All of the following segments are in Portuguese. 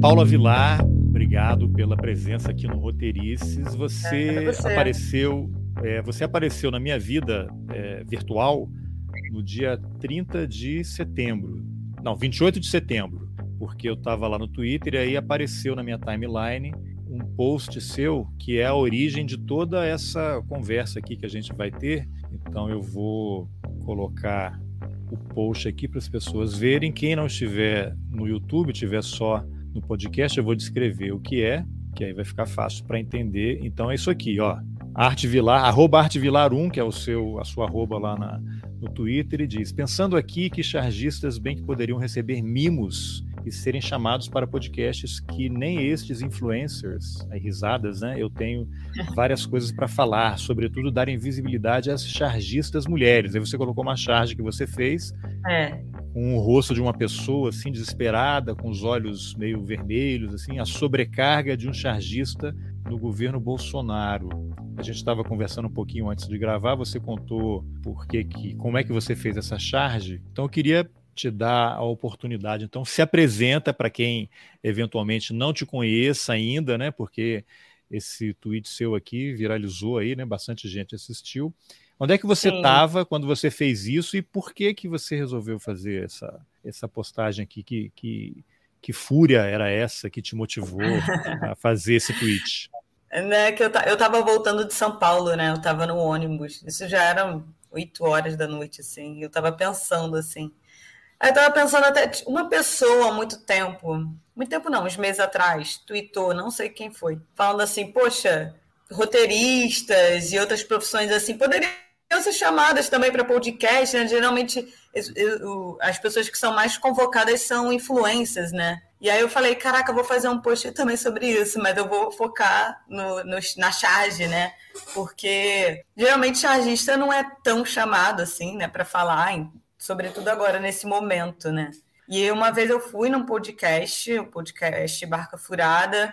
Paula Vilar, obrigado pela presença aqui no Roteirices. Você, é, você. apareceu, é, você apareceu na minha vida é, virtual no dia 30 de setembro. Não, 28 de setembro, porque eu estava lá no Twitter e aí apareceu na minha timeline um post seu que é a origem de toda essa conversa aqui que a gente vai ter. Então eu vou colocar o post aqui para as pessoas verem. Quem não estiver no YouTube, estiver só no podcast, eu vou descrever o que é, que aí vai ficar fácil para entender. Então é isso aqui, ó. Arte Vilar, arroba Arte Vilar 1, que é o seu, a sua arroba lá na, no Twitter, e diz: Pensando aqui que chargistas bem que poderiam receber mimos e serem chamados para podcasts que nem estes influencers, aí, risadas, né? Eu tenho várias coisas para falar, sobretudo darem visibilidade às chargistas mulheres. Aí você colocou uma charge que você fez. É. Com o rosto de uma pessoa assim desesperada, com os olhos meio vermelhos, assim, a sobrecarga de um chargista no governo Bolsonaro. A gente estava conversando um pouquinho antes de gravar, você contou por que, que como é que você fez essa charge. Então eu queria te dar a oportunidade. Então, se apresenta para quem eventualmente não te conheça ainda, né? Porque esse tweet seu aqui viralizou aí, né? Bastante gente assistiu. Onde é que você estava quando você fez isso e por que que você resolveu fazer essa, essa postagem aqui? Que, que, que fúria era essa que te motivou a fazer esse tweet? Né, que eu, eu tava voltando de São Paulo, né? Eu tava no ônibus. Isso já era oito horas da noite, assim. Eu tava pensando, assim, Aí eu tava pensando até, uma pessoa há muito tempo, muito tempo não, uns meses atrás, tweetou, não sei quem foi, falando assim, poxa, roteiristas e outras profissões assim, poderiam ser chamadas também para podcast, né? Geralmente as pessoas que são mais convocadas são influências, né? E aí eu falei, caraca, eu vou fazer um post também sobre isso, mas eu vou focar no, no, na charge, né? Porque geralmente chargista não é tão chamado assim, né, para falar em sobretudo agora nesse momento, né? E uma vez eu fui num podcast, o podcast Barca Furada,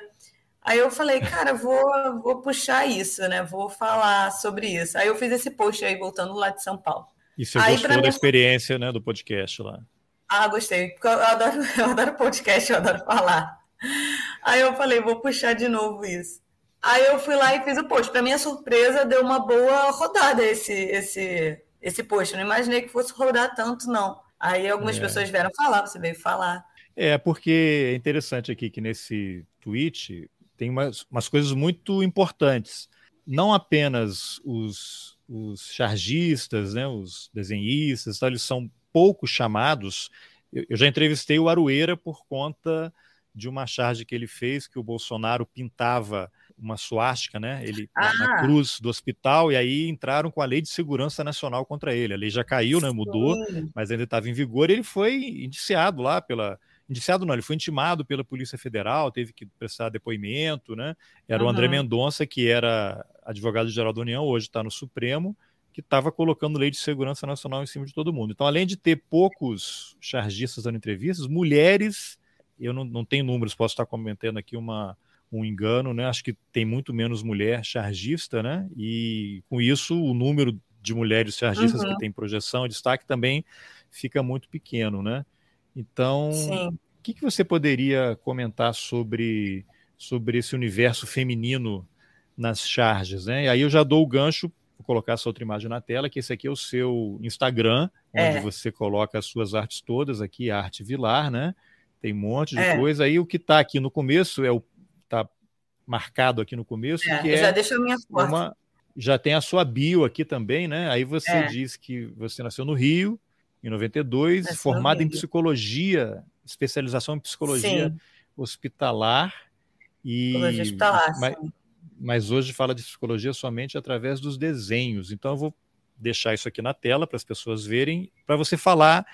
aí eu falei, cara, vou, vou puxar isso, né? Vou falar sobre isso. Aí eu fiz esse post aí, voltando lá de São Paulo. E você aí, gostou da minha... experiência, né, do podcast lá? Ah, gostei, porque eu adoro, eu adoro podcast, eu adoro falar. Aí eu falei, vou puxar de novo isso. Aí eu fui lá e fiz o post. Para minha surpresa, deu uma boa rodada esse, esse, esse post. Eu não imaginei que fosse rodar tanto, não. Aí algumas é. pessoas vieram falar, você veio falar. É, porque é interessante aqui que nesse tweet tem umas, umas coisas muito importantes. Não apenas os, os chargistas, né, os desenhistas, eles são pouco chamados. Eu, eu já entrevistei o Arueira por conta de uma charge que ele fez que o Bolsonaro pintava uma suástica, né? Ele ah. na cruz do hospital e aí entraram com a lei de segurança nacional contra ele. A lei já caiu, né? Mudou, mas ainda estava em vigor. E ele foi indiciado lá pela indiciado não, ele foi intimado pela Polícia Federal, teve que prestar depoimento, né? Era uhum. o André Mendonça que era advogado-geral da União, hoje está no Supremo, que estava colocando lei de segurança nacional em cima de todo mundo. Então, além de ter poucos chargistas dando entrevistas, mulheres, eu não, não tenho números, posso estar comentando aqui uma um engano, né? Acho que tem muito menos mulher chargista, né? E com isso o número de mulheres chargistas uhum. que tem projeção e destaque também fica muito pequeno, né? Então, o que, que você poderia comentar sobre, sobre esse universo feminino nas charges, né? E aí eu já dou o gancho, vou colocar essa outra imagem na tela, que esse aqui é o seu Instagram, onde é. você coloca as suas artes todas, aqui, Arte Vilar, né? Tem um monte de é. coisa. Aí o que está aqui no começo é o está marcado aqui no começo, é, que é já deixa a minha foto. Uma, já tem a sua bio aqui também, né? Aí você é. diz que você nasceu no Rio, em 92, nasceu formada em psicologia, especialização em psicologia sim. hospitalar. E, psicologia hospitalar, mas, mas hoje fala de psicologia somente através dos desenhos. Então eu vou deixar isso aqui na tela para as pessoas verem, para você falar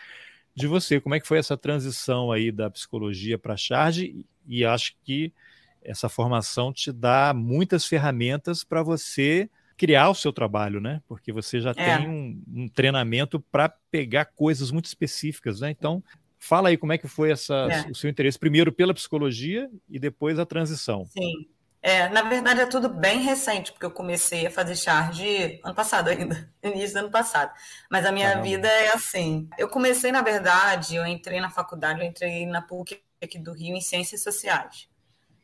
de você, como é que foi essa transição aí da psicologia para a charge, e acho que essa formação te dá muitas ferramentas para você criar o seu trabalho, né? Porque você já é. tem um, um treinamento para pegar coisas muito específicas, né? Então, fala aí como é que foi essa, é. o seu interesse, primeiro pela psicologia e depois a transição. Sim. É, na verdade é tudo bem recente, porque eu comecei a fazer charge ano passado ainda, início do ano passado. Mas a minha Caramba. vida é assim. Eu comecei, na verdade, eu entrei na faculdade, eu entrei na PUC aqui do Rio em Ciências Sociais.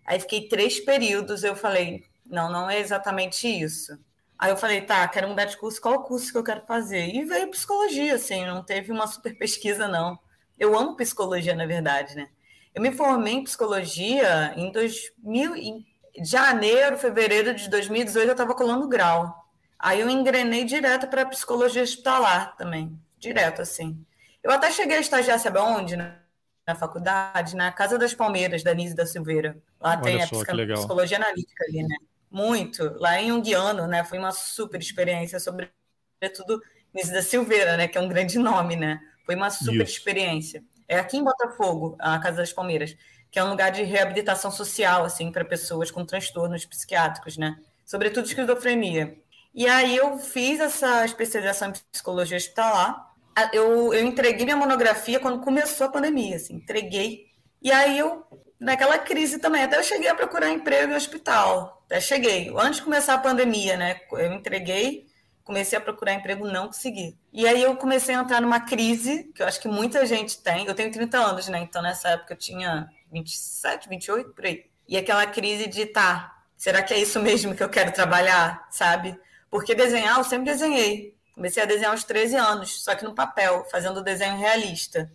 Aí fiquei três períodos, eu falei, não, não é exatamente isso. Aí eu falei, tá, quero mudar de curso, qual o curso que eu quero fazer? E veio psicologia, assim, não teve uma super pesquisa, não. Eu amo psicologia, na verdade, né? Eu me formei em psicologia em 2000, em janeiro, fevereiro de 2018, eu estava colando grau. Aí eu engrenei direto para psicologia hospitalar também, direto, assim. Eu até cheguei a estagiar, sabe onde? Na, na faculdade, na Casa das Palmeiras, da Nise da Silveira. Lá Olha tem só, a psicologia analítica ali, né? Muito, lá em Unguiano, né? Foi uma super experiência, sobretudo Nise da Silveira, né? Que é um grande nome, né? Foi uma super Isso. experiência. É aqui em Botafogo, a Casa das Palmeiras, que é um lugar de reabilitação social, assim, para pessoas com transtornos psiquiátricos, né? Sobretudo esquizofrenia. E aí eu fiz essa especialização em psicologia hospitalar. Eu, eu entreguei minha monografia quando começou a pandemia, assim, entreguei. E aí eu, naquela crise também, até eu cheguei a procurar emprego em hospital, até cheguei. Antes de começar a pandemia, né? Eu entreguei, comecei a procurar emprego, não consegui. E aí eu comecei a entrar numa crise, que eu acho que muita gente tem. Eu tenho 30 anos, né? Então nessa época eu tinha 27, 28, por aí. E aquela crise de, tá, será que é isso mesmo que eu quero trabalhar, sabe? Porque desenhar, eu sempre desenhei. Comecei a desenhar aos 13 anos, só que no papel, fazendo desenho realista.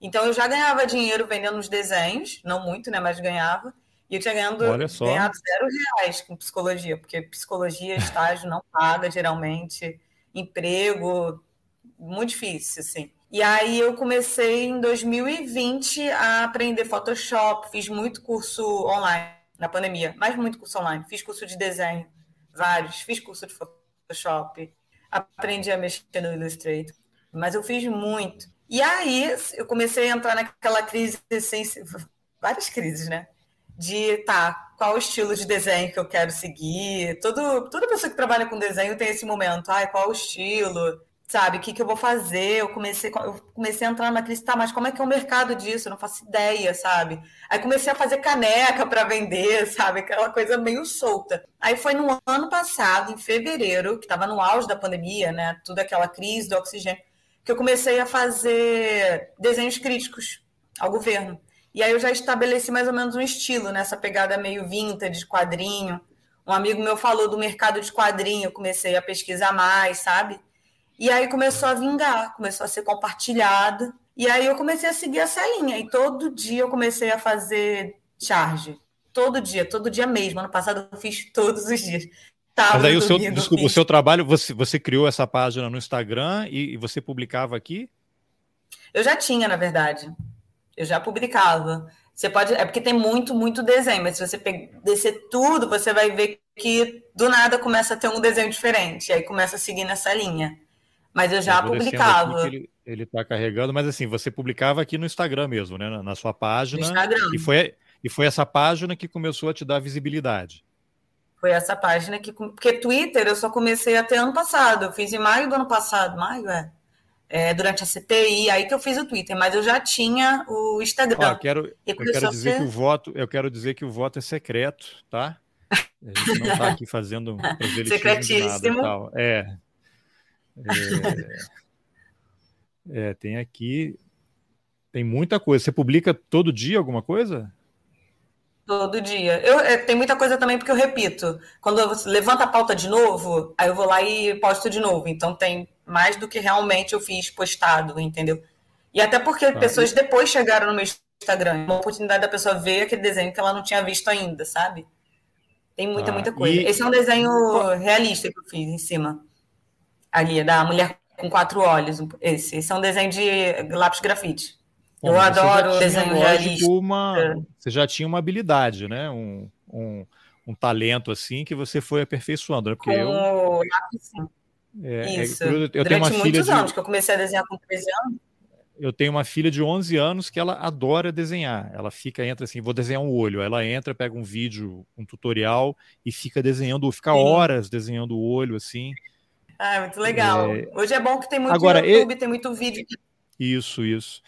Então eu já ganhava dinheiro vendendo os desenhos, não muito, né, mas ganhava. E eu tinha ganhando, ganhado zero reais com psicologia, porque psicologia, estágio não paga geralmente, emprego, muito difícil, assim. E aí eu comecei em 2020 a aprender Photoshop, fiz muito curso online na pandemia, mas muito curso online. Fiz curso de desenho, vários, fiz curso de Photoshop, aprendi a mexer no Illustrator, mas eu fiz muito. E aí eu comecei a entrar naquela crise, várias crises, né? de tá, qual o estilo de desenho que eu quero seguir. Todo, toda pessoa que trabalha com desenho tem esse momento, ai, qual o estilo, sabe, o que, que eu vou fazer? Eu comecei, eu comecei a entrar numa crise, tá, mas como é que é o mercado disso? Eu não faço ideia, sabe? Aí comecei a fazer caneca para vender, sabe? Aquela coisa meio solta. Aí foi no ano passado, em fevereiro, que estava no auge da pandemia, né? Tudo aquela crise do oxigênio, que eu comecei a fazer desenhos críticos ao governo. E aí eu já estabeleci mais ou menos um estilo nessa pegada meio vintage, de quadrinho. Um amigo meu falou do mercado de quadrinho, eu comecei a pesquisar mais, sabe? E aí começou a vingar, começou a ser compartilhado. E aí eu comecei a seguir essa linha. E todo dia eu comecei a fazer charge. Todo dia, todo dia mesmo. Ano passado eu fiz todos os dias. Mas aí o seu, desculpa, o seu trabalho, você, você criou essa página no Instagram e, e você publicava aqui? Eu já tinha, na verdade. Eu já publicava. Você pode. É porque tem muito, muito desenho, mas se você descer tudo, você vai ver que do nada começa a ter um desenho diferente. Aí começa a seguir nessa linha. Mas eu já eu publicava. ele está carregando, mas assim, você publicava aqui no Instagram mesmo, né? Na, na sua página. No Instagram. E foi, e foi essa página que começou a te dar visibilidade. Foi essa página que. Porque Twitter eu só comecei até ano passado. Eu fiz em maio do ano passado. Maio, é é, durante a CPI, aí que eu fiz o Twitter, mas eu já tinha o Instagram. Ah, quero, eu quero dizer ser... que o voto, eu quero dizer que o voto é secreto, tá? A gente não está aqui fazendo secretíssimo. Nada, é, é, é, tem aqui, tem muita coisa. Você publica todo dia alguma coisa? Todo dia. Eu, é, tem muita coisa também porque eu repito. Quando eu levanta a pauta de novo, aí eu vou lá e posto de novo. Então tem mais do que realmente eu fiz postado, entendeu? E até porque ah, pessoas depois chegaram no meu Instagram. Uma oportunidade da pessoa ver aquele desenho que ela não tinha visto ainda, sabe? Tem muita, ah, muita coisa. E... Esse é um desenho realista que eu fiz em cima. Ali, da mulher com quatro olhos. Esse, esse é um desenho de lápis grafite. Bom, eu adoro desenho realista. Uma, você já tinha uma habilidade, né? Um, um, um talento assim que você foi aperfeiçoando. Né? Porque eu, É, é Isso. eu, eu Durante tenho uma muitos filha anos, de, que eu comecei a desenhar com 13 anos. Eu tenho uma filha de 11 anos que ela adora desenhar. Ela fica, entra assim, vou desenhar um olho. Ela entra, pega um vídeo, um tutorial e fica desenhando, fica Sim. horas desenhando o olho, assim. Ah, muito legal. É... Hoje é bom que tem muito Agora, YouTube, tem muito vídeo. Isso, isso.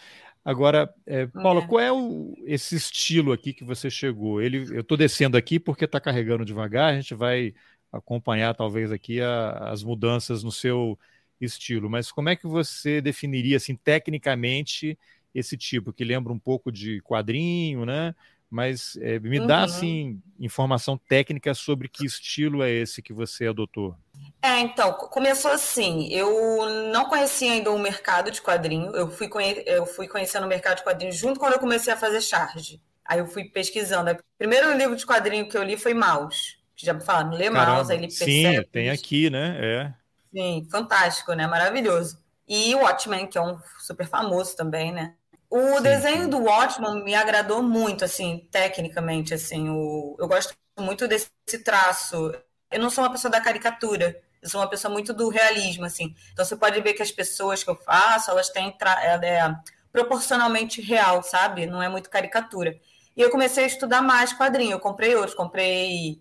Agora, é, Paula, é. qual é o, esse estilo aqui que você chegou? Ele, eu estou descendo aqui porque está carregando devagar, a gente vai acompanhar talvez aqui a, as mudanças no seu estilo, mas como é que você definiria assim tecnicamente esse tipo, que lembra um pouco de quadrinho, né? Mas é, me uhum. dá, assim, informação técnica sobre que estilo é esse que você adotou. É, então, começou assim, eu não conhecia ainda o mercado de quadrinho, eu fui, conhe eu fui conhecendo o mercado de quadrinho junto quando eu comecei a fazer charge. Aí eu fui pesquisando. O primeiro livro de quadrinho que eu li foi Maus. Já me falaram, lê Maus, aí ele percebe. Sim, tem aqui, né? É. Sim, fantástico, né? Maravilhoso. E o Watchmen, que é um super famoso também, né? O sim, desenho do Watchmen me agradou muito, assim, tecnicamente, assim. O... Eu gosto muito desse traço. Eu não sou uma pessoa da caricatura, eu sou uma pessoa muito do realismo, assim. Então você pode ver que as pessoas que eu faço, elas têm tra... é, é, proporcionalmente real, sabe? Não é muito caricatura. E eu comecei a estudar mais quadrinho. Eu comprei outros, comprei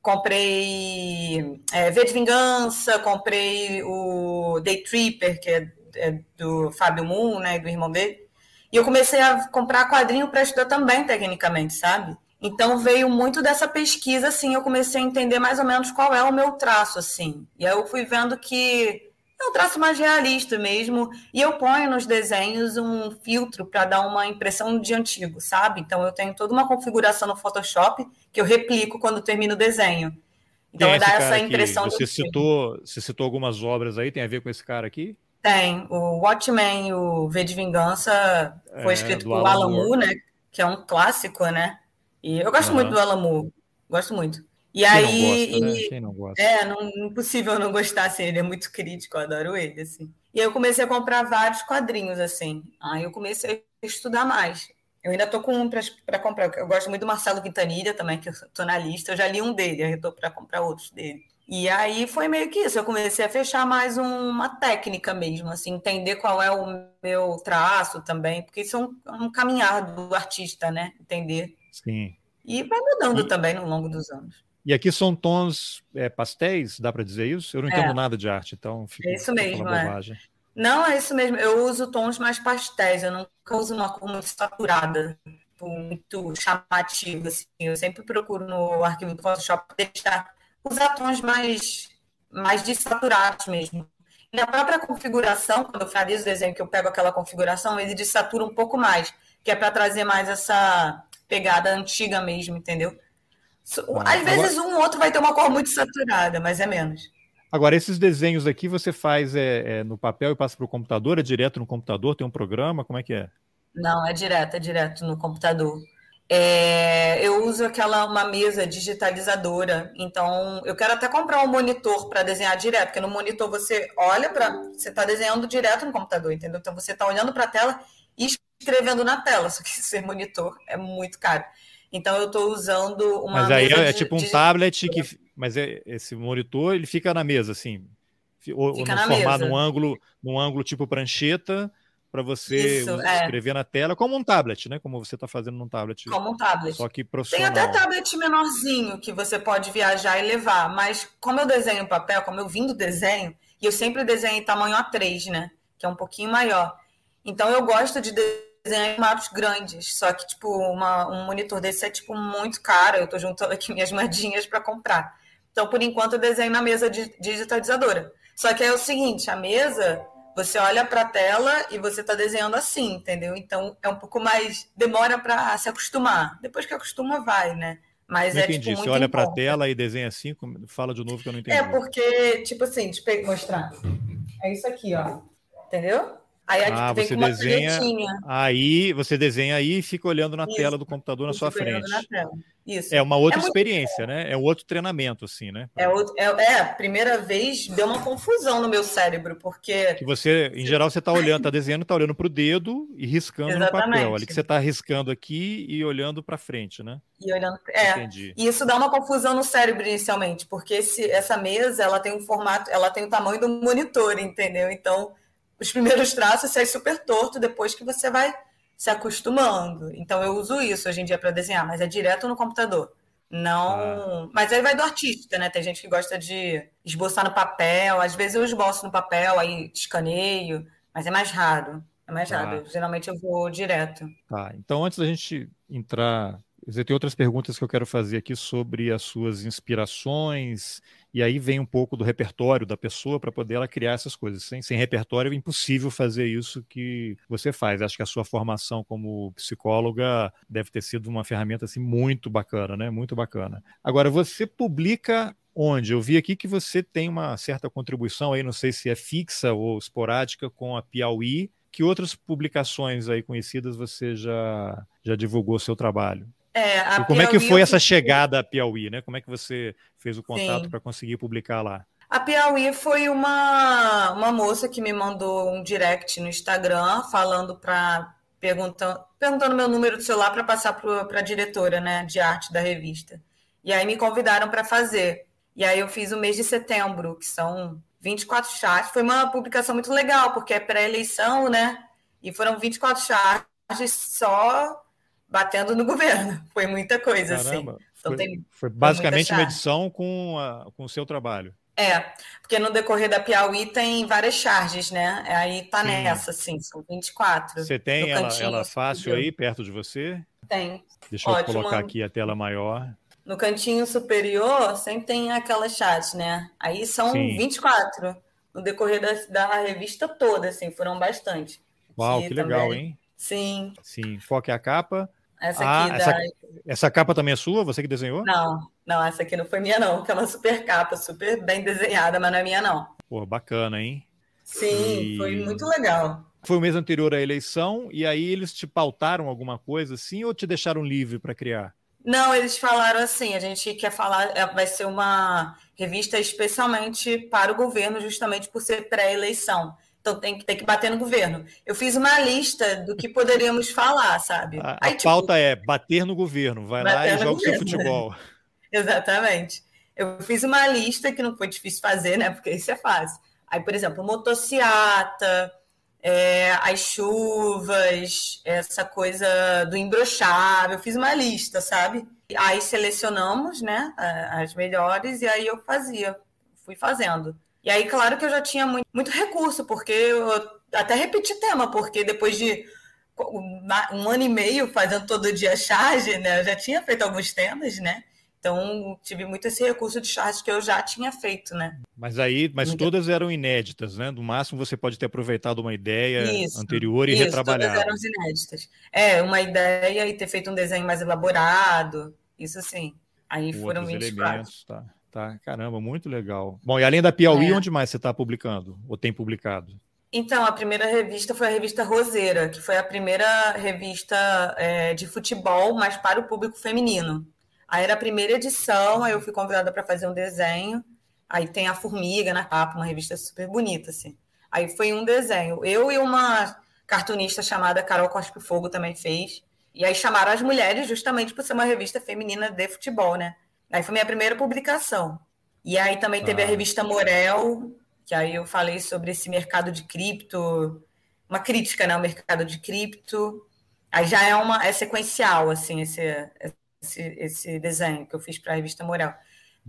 comprei é, V de Vingança, comprei o Day Tripper, que é, é do Fábio Moon, né, do irmão dele. E eu comecei a comprar quadrinho para estudar também, tecnicamente, sabe? Então veio muito dessa pesquisa, assim, eu comecei a entender mais ou menos qual é o meu traço, assim. E aí eu fui vendo que é um traço mais realista mesmo. E eu ponho nos desenhos um filtro para dar uma impressão de antigo, sabe? Então eu tenho toda uma configuração no Photoshop que eu replico quando termino o desenho. Então dá essa impressão você citou, Você citou algumas obras aí, tem a ver com esse cara aqui? Tem. O Watchmen, o V de Vingança, foi é, escrito por Alan Moore, né? Que é um clássico, né? E eu gosto uhum. muito do Alan Moore. Gosto muito. E Quem aí. Não gosta, né? Quem não gosta? É, não, impossível não gostar, assim, ele é muito crítico, eu adoro ele, assim. E aí eu comecei a comprar vários quadrinhos, assim. Aí eu comecei a estudar mais. Eu ainda tô com um para comprar. Eu gosto muito do Marcelo Quintanilha também, que eu tô na lista. Eu já li um dele, aí eu tô para comprar outros dele. E aí foi meio que isso. Eu comecei a fechar mais uma técnica mesmo, assim, entender qual é o meu traço também, porque isso é um, é um caminhar do artista, né? Entender. Sim. E vai mudando e... também no longo dos anos. E aqui são tons é, pastéis, dá para dizer isso? Eu não entendo é. nada de arte, então fico É isso mesmo, é. Não, é isso mesmo. Eu uso tons mais pastéis, eu nunca uso uma cor muito saturada, muito chamativa. Assim. Eu sempre procuro no arquivo do Photoshop deixar, usar tons mais, mais desaturados mesmo. E na própria configuração, quando eu finalizo o desenho, que eu pego aquela configuração, ele desatura um pouco mais, que é para trazer mais essa pegada antiga mesmo, entendeu? Às vezes agora... um outro vai ter uma cor muito saturada, mas é menos. Agora, esses desenhos aqui você faz é, é no papel e passa para o computador? É direto no computador? Tem um programa? Como é que é? Não, é direto, é direto no computador. É, eu uso aquela uma mesa digitalizadora, então eu quero até comprar um monitor para desenhar direto, porque no monitor você olha para. Você está desenhando direto no computador, entendeu? Então você está olhando para a tela e escrevendo na tela, só que ser monitor é muito caro. Então eu estou usando uma. Mas aí é, tipo um tablet que. Mas é, esse monitor ele fica na mesa, assim. Ou, ou formar num ângulo, num ângulo tipo prancheta para você Isso, é. escrever é. na tela, como um tablet, né? Como você está fazendo num tablet. Como um tablet. Só que profissional. Tem até tablet menorzinho que você pode viajar e levar, mas como eu desenho papel, como eu vim do desenho, e eu sempre desenho em tamanho A3, né? Que é um pouquinho maior. Então eu gosto de desenhar formatos grandes. Só que, tipo, uma, um monitor desse é, tipo, muito caro. Eu estou juntando aqui minhas moedinhas para comprar. Então, por enquanto, eu desenho na mesa digitalizadora. Só que é o seguinte, a mesa, você olha para a tela e você está desenhando assim, entendeu? Então, é um pouco mais... Demora para se acostumar. Depois que acostuma, vai, né? Mas não é, entendi. Tipo, você olha para a tela e desenha assim? Fala de novo que eu não entendi. É porque, tipo assim, deixa eu mostrar. É isso aqui, ó. Entendeu? Aí ah, você desenha aí, você desenha aí e fica olhando na Isso. tela do computador na sua frente. Na Isso. É uma outra é experiência, né? É um outro treinamento, assim, né? É, outro, é, é, primeira vez deu uma confusão no meu cérebro, porque. Que você, em geral, você está olhando, está desenhando, está olhando para o dedo e riscando Exatamente. no papel. Ali que você está riscando aqui e olhando para frente, né? E olhando. É. Entendi. E isso dá uma confusão no cérebro inicialmente, porque esse, essa mesa ela tem um formato, ela tem o tamanho do monitor, entendeu? Então os primeiros traços sai super torto depois que você vai se acostumando. Então eu uso isso hoje em dia para desenhar, mas é direto no computador. Não, ah. mas aí vai do artista, né? Tem gente que gosta de esboçar no papel, às vezes eu esboço no papel, aí escaneio, mas é mais raro. É mais raro. Ah. Geralmente eu vou direto. Tá. Então antes da gente entrar Tem outras perguntas que eu quero fazer aqui sobre as suas inspirações, e aí vem um pouco do repertório da pessoa para poder ela criar essas coisas. Sem, sem repertório é impossível fazer isso que você faz. Acho que a sua formação como psicóloga deve ter sido uma ferramenta assim, muito bacana, né? Muito bacana. Agora, você publica onde? Eu vi aqui que você tem uma certa contribuição aí, não sei se é fixa ou esporádica, com a Piauí. Que outras publicações aí conhecidas você já, já divulgou seu trabalho? É, e como Piauí, é que foi essa chegada a Piauí, né? Como é que você fez o contato para conseguir publicar lá? A Piauí foi uma, uma moça que me mandou um direct no Instagram falando para perguntando, perguntando meu número de celular para passar para a diretora, né, de arte da revista. E aí me convidaram para fazer. E aí eu fiz o mês de setembro, que são 24 chats. Foi uma publicação muito legal, porque é pré-eleição, né? E foram 24 chats só batendo no governo. Foi muita coisa, assim. Caramba, assim. Então, foi, tem, foi basicamente uma edição com, a, com o seu trabalho. É, porque no decorrer da Piauí tem várias charges, né? Aí tá Sim. nessa, assim, são 24. Você tem ela, ela fácil aí, perto de você? Tem. Deixa Ótimo. eu colocar aqui a tela maior. No cantinho superior sempre tem aquelas charges, né? Aí são Sim. 24 no decorrer da, da revista toda, assim, foram bastante. Uau, que legal, também. hein? Sim. Sim. Qual que é a capa? Essa ah, aqui ah, essa, essa, capa também é sua? Você que desenhou? Não, não, essa aqui não foi minha, não. Que é uma super capa, super bem desenhada, mas não é minha, não. Pô, bacana, hein? Sim, e... foi muito legal. Foi o mês anterior à eleição, e aí eles te pautaram alguma coisa assim, ou te deixaram livre para criar? Não, eles falaram assim: a gente quer falar, é, vai ser uma revista especialmente para o governo, justamente por ser pré-eleição. Então tem que, tem que bater no governo. Eu fiz uma lista do que poderíamos falar, sabe? A, Aí, a tipo, pauta é bater no governo. Vai lá e joga o seu futebol. Exatamente. Eu fiz uma lista que não foi difícil fazer, né? Porque isso é fácil. Aí, por exemplo, motociata, é, as chuvas, essa coisa do imbrochável. Eu fiz uma lista, sabe? Aí selecionamos, né, as melhores, e aí eu fazia, fui fazendo. E aí, claro que eu já tinha muito, muito recurso, porque eu até repeti tema, porque depois de um ano e meio fazendo todo dia charge, né? Eu já tinha feito alguns temas, né? Então, tive muito esse recurso de charge que eu já tinha feito, né? Mas aí, mas muito... todas eram inéditas, né? No máximo você pode ter aproveitado uma ideia isso, anterior e isso, retrabalhado. Todas eram inéditas. É, uma ideia e ter feito um desenho mais elaborado, isso sim. Aí Com foram 24. Elementos, tá. Tá, caramba, muito legal. Bom, e além da Piauí, é. onde mais você está publicando? Ou tem publicado? Então, a primeira revista foi a revista Roseira, que foi a primeira revista é, de futebol, mas para o público feminino. Aí era a primeira edição, aí eu fui convidada para fazer um desenho. Aí tem a Formiga na capa, uma revista super bonita, assim. Aí foi um desenho. Eu e uma cartunista chamada Carol Cospe Fogo também fez. E aí chamaram as mulheres justamente por ser uma revista feminina de futebol, né? Aí foi minha primeira publicação. E aí também teve ah. a revista Morel, que aí eu falei sobre esse mercado de cripto, uma crítica né, ao mercado de cripto. Aí já é uma é sequencial assim esse, esse, esse desenho que eu fiz para a revista Morel.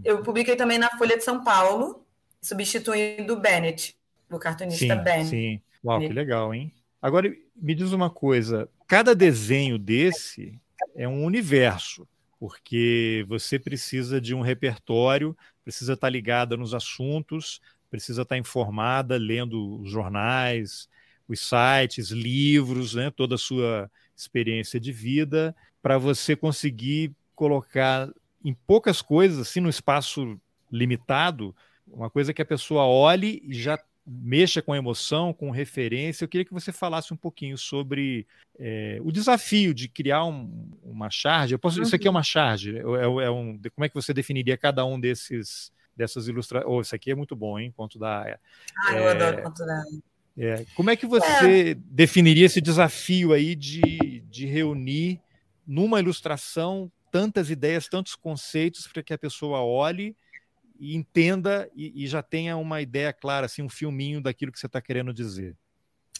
Eu publiquei também na Folha de São Paulo, substituindo o Bennett, o cartunista sim, Bennett. Sim, uau, que legal, hein? Agora me diz uma coisa: cada desenho desse é um universo porque você precisa de um repertório, precisa estar ligada nos assuntos, precisa estar informada, lendo os jornais, os sites, livros, né, toda a sua experiência de vida, para você conseguir colocar em poucas coisas, assim, no espaço limitado, uma coisa que a pessoa olhe e já mexa com emoção, com referência. Eu queria que você falasse um pouquinho sobre é, o desafio de criar um, uma charge. Posso, Isso aqui é uma charge? É, é, é, um, como é que você definiria cada um desses dessas ilustrações? Oh, isso aqui é muito bom, hein? Conto da Aya. Ah, eu adoro conto da. É, como é que você é. definiria esse desafio aí de, de reunir numa ilustração tantas ideias, tantos conceitos para que a pessoa olhe e entenda e, e, já tenha uma ideia clara, assim, um filminho daquilo que você está querendo dizer.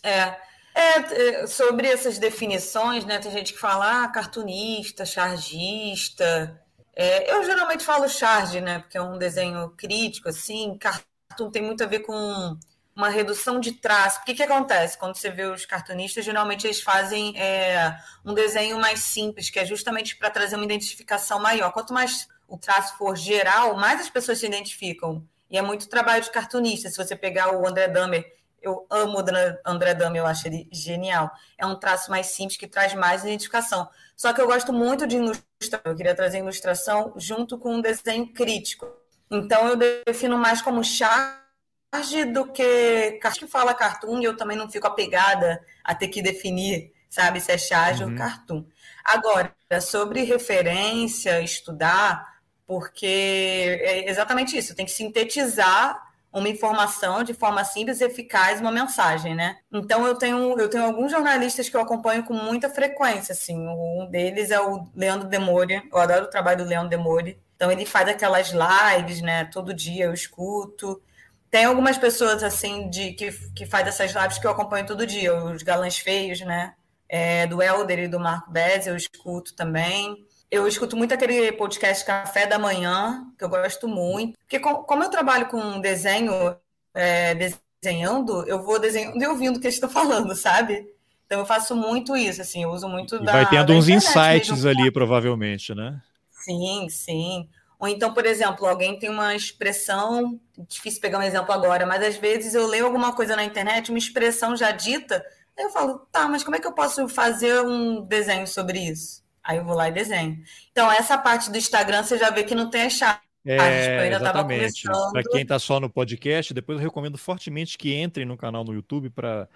É. é. sobre essas definições, né? Tem gente que fala ah, cartunista, chargista. É, eu geralmente falo charge, né? Porque é um desenho crítico, assim. Cartoon tem muito a ver com uma redução de traço. O que, que acontece quando você vê os cartunistas? Geralmente eles fazem é, um desenho mais simples, que é justamente para trazer uma identificação maior. Quanto mais o traço for geral, mais as pessoas se identificam. E é muito trabalho de cartunista. Se você pegar o André Damer, eu amo o André Damer, eu acho ele genial. É um traço mais simples que traz mais identificação. Só que eu gosto muito de ilustração. Eu queria trazer ilustração junto com um desenho crítico. Então eu defino mais como charge do que. Acho que fala cartoon e eu também não fico apegada a ter que definir, sabe, se é charge uhum. ou cartoon. Agora, sobre referência, estudar, porque é exatamente isso, tem que sintetizar uma informação de forma simples e eficaz, uma mensagem, né? Então eu tenho eu tenho alguns jornalistas que eu acompanho com muita frequência, assim. Um deles é o Leandro Demore. Eu adoro o trabalho do Leandro Demore. Então ele faz aquelas lives, né? Todo dia eu escuto. Tem algumas pessoas assim de que, que faz essas lives que eu acompanho todo dia, os galãs feios, né? É, do Helder e do Marco Bez, eu escuto também. Eu escuto muito aquele podcast Café da Manhã, que eu gosto muito. Porque como eu trabalho com desenho, é, desenhando, eu vou desenhando e ouvindo o que eles estão falando, sabe? Então eu faço muito isso, assim, eu uso muito e da. Vai tendo uns insights mesmo. ali, provavelmente, né? Sim, sim. Ou então, por exemplo, alguém tem uma expressão, difícil pegar um exemplo agora, mas às vezes eu leio alguma coisa na internet, uma expressão já dita, aí eu falo, tá, mas como é que eu posso fazer um desenho sobre isso? Aí eu vou lá e desenho. Então, essa parte do Instagram você já vê que não tem a chave. É, exatamente. Para quem está só no podcast, depois eu recomendo fortemente que entrem no canal no YouTube para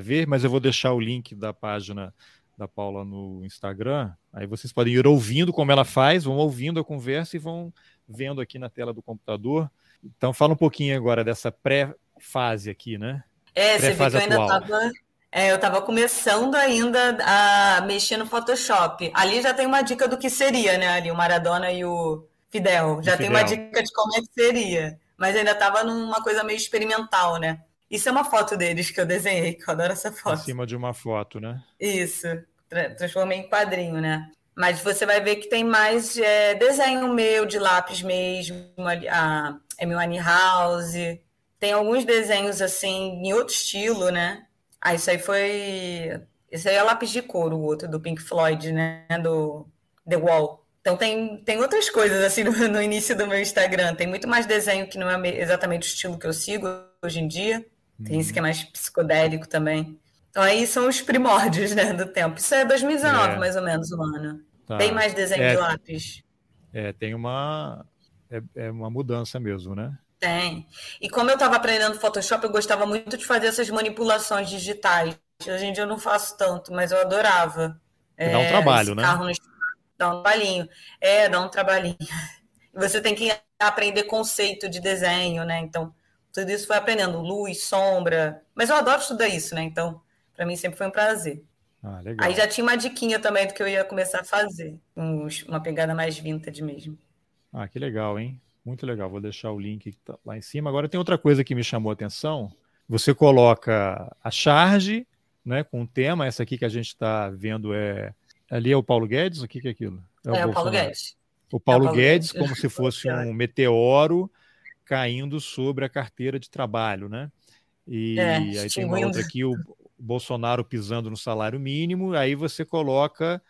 ver, mas eu vou deixar o link da página da Paula no Instagram. Aí vocês podem ir ouvindo como ela faz, vão ouvindo a conversa e vão vendo aqui na tela do computador. Então fala um pouquinho agora dessa pré-fase aqui, né? É, você viu que eu ainda estava é, eu estava começando ainda a mexer no Photoshop. Ali já tem uma dica do que seria, né? Ali o Maradona e o Fidel. Já o tem Fidel. uma dica de como é que seria. Mas ainda estava numa coisa meio experimental, né? Isso é uma foto deles que eu desenhei, que eu adoro essa foto. Em cima de uma foto, né? Isso. Transformei em quadrinho, né? Mas você vai ver que tem mais é, desenho meu de lápis mesmo, a Amy House. Tem alguns desenhos assim em outro estilo, né? Ah, isso aí foi. Isso aí é lápis de couro, o outro do Pink Floyd, né? Do The Wall. Então tem, tem outras coisas assim no, no início do meu Instagram. Tem muito mais desenho que não é exatamente o estilo que eu sigo hoje em dia. Tem esse que é mais psicodélico também. Então aí são os primórdios, né, do tempo. Isso é 2019, é. mais ou menos, o ano. Tá. Tem mais desenho é, de lápis. É, tem uma... É, é uma mudança mesmo, né? Tem. E como eu estava aprendendo Photoshop, eu gostava muito de fazer essas manipulações digitais. Hoje em dia eu não faço tanto, mas eu adorava. Dá um é, trabalho, né? No... Dá um trabalhinho. É, dá um trabalhinho. Você tem que aprender conceito de desenho, né? Então, tudo isso foi aprendendo, luz, sombra. Mas eu adoro estudar isso, né? Então, para mim sempre foi um prazer. Ah, Aí já tinha uma diquinha também do que eu ia começar a fazer. uma pegada mais vintage mesmo. Ah, que legal, hein? Muito legal. Vou deixar o link tá lá em cima. Agora tem outra coisa que me chamou a atenção. Você coloca a charge, né, com o tema. Essa aqui que a gente está vendo é ali é o Paulo Guedes. O que, que é aquilo? É, é o, Paulo Guedes. O Paulo, é o Paulo Guedes, Guedes, como se fosse um meteoro caindo sobre a carteira de trabalho, né? E é, aí tem uma outra aqui, o Bolsonaro pisando no salário mínimo, aí você coloca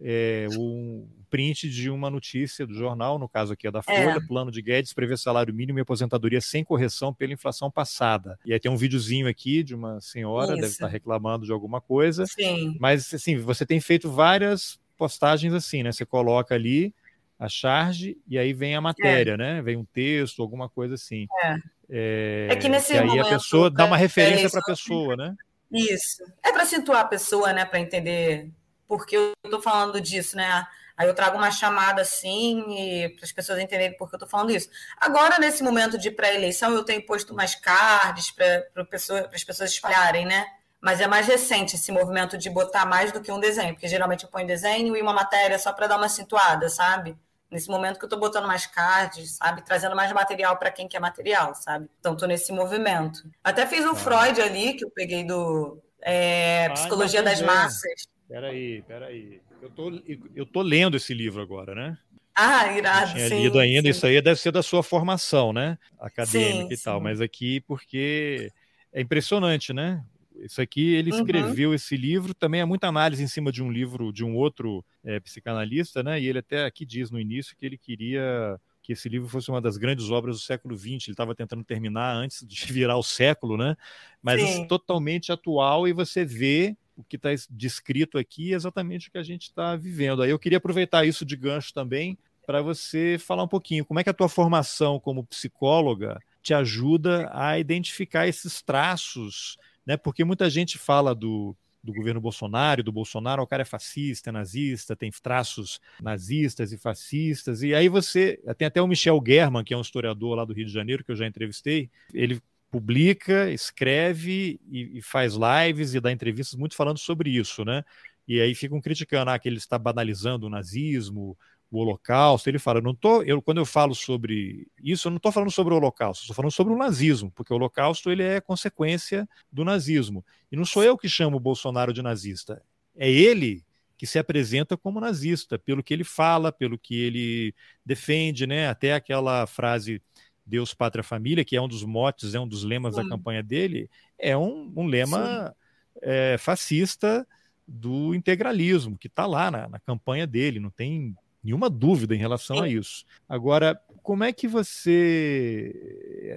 é, um print de uma notícia do jornal, no caso aqui é da Folha, é. plano de Guedes prevê salário mínimo e aposentadoria sem correção pela inflação passada. E aí tem um videozinho aqui de uma senhora, Isso. deve estar reclamando de alguma coisa. Sim. Mas assim, você tem feito várias postagens assim, né? Você coloca ali a charge e aí vem a matéria, é. né? Vem um texto, alguma coisa assim. É, é, é que nesse que aí momento, a pessoa dá uma referência para a pessoa, né? Isso. É para situar a pessoa, né? Para entender por que eu estou falando disso, né? Aí eu trago uma chamada assim para as pessoas entenderem por que eu estou falando isso. Agora, nesse momento de pré-eleição, eu tenho posto mais cards para pessoa, as pessoas espalharem, né? Mas é mais recente esse movimento de botar mais do que um desenho, porque geralmente eu ponho desenho e uma matéria só para dar uma situada, sabe? Nesse momento que eu estou botando mais cards, sabe? Trazendo mais material para quem quer material, sabe? Então, estou nesse movimento. Até fiz um ah. Freud ali, que eu peguei do é, Psicologia das Massas. Peraí, peraí. Eu tô, eu tô lendo esse livro agora, né? Ah, irado, tinha sim. lido ainda, sim. isso aí deve ser da sua formação, né? Acadêmica sim, e tal, mas aqui porque é impressionante, né? Isso aqui, ele uhum. escreveu esse livro, também é muita análise em cima de um livro de um outro é, psicanalista, né? E ele até aqui diz no início que ele queria que esse livro fosse uma das grandes obras do século XX. Ele estava tentando terminar antes de virar o século, né? Mas isso, totalmente atual e você vê o que está descrito aqui é exatamente o que a gente está vivendo. Aí eu queria aproveitar isso de gancho também para você falar um pouquinho como é que a tua formação como psicóloga te ajuda a identificar esses traços, né? Porque muita gente fala do, do governo Bolsonaro, do Bolsonaro, o cara é fascista, é nazista, tem traços nazistas e fascistas. E aí você tem até o Michel German, que é um historiador lá do Rio de Janeiro que eu já entrevistei, ele publica, escreve e, e, faz lives e dá entrevistas muito falando sobre isso, né? E aí ficam criticando ah, que ele está banalizando o nazismo, o Holocausto. Ele fala, não tô, eu quando eu falo sobre isso, eu não estou falando sobre o Holocausto, estou falando sobre o nazismo, porque o Holocausto ele é consequência do nazismo. E não sou eu que chamo o Bolsonaro de nazista, é ele que se apresenta como nazista, pelo que ele fala, pelo que ele defende, né? Até aquela frase Deus, Pátria, Família, que é um dos motes, é um dos lemas Sim. da campanha dele, é um, um lema é, fascista do integralismo, que está lá na, na, campanha dele, não tem nenhuma dúvida em relação Sim. a isso. Agora, como é que você,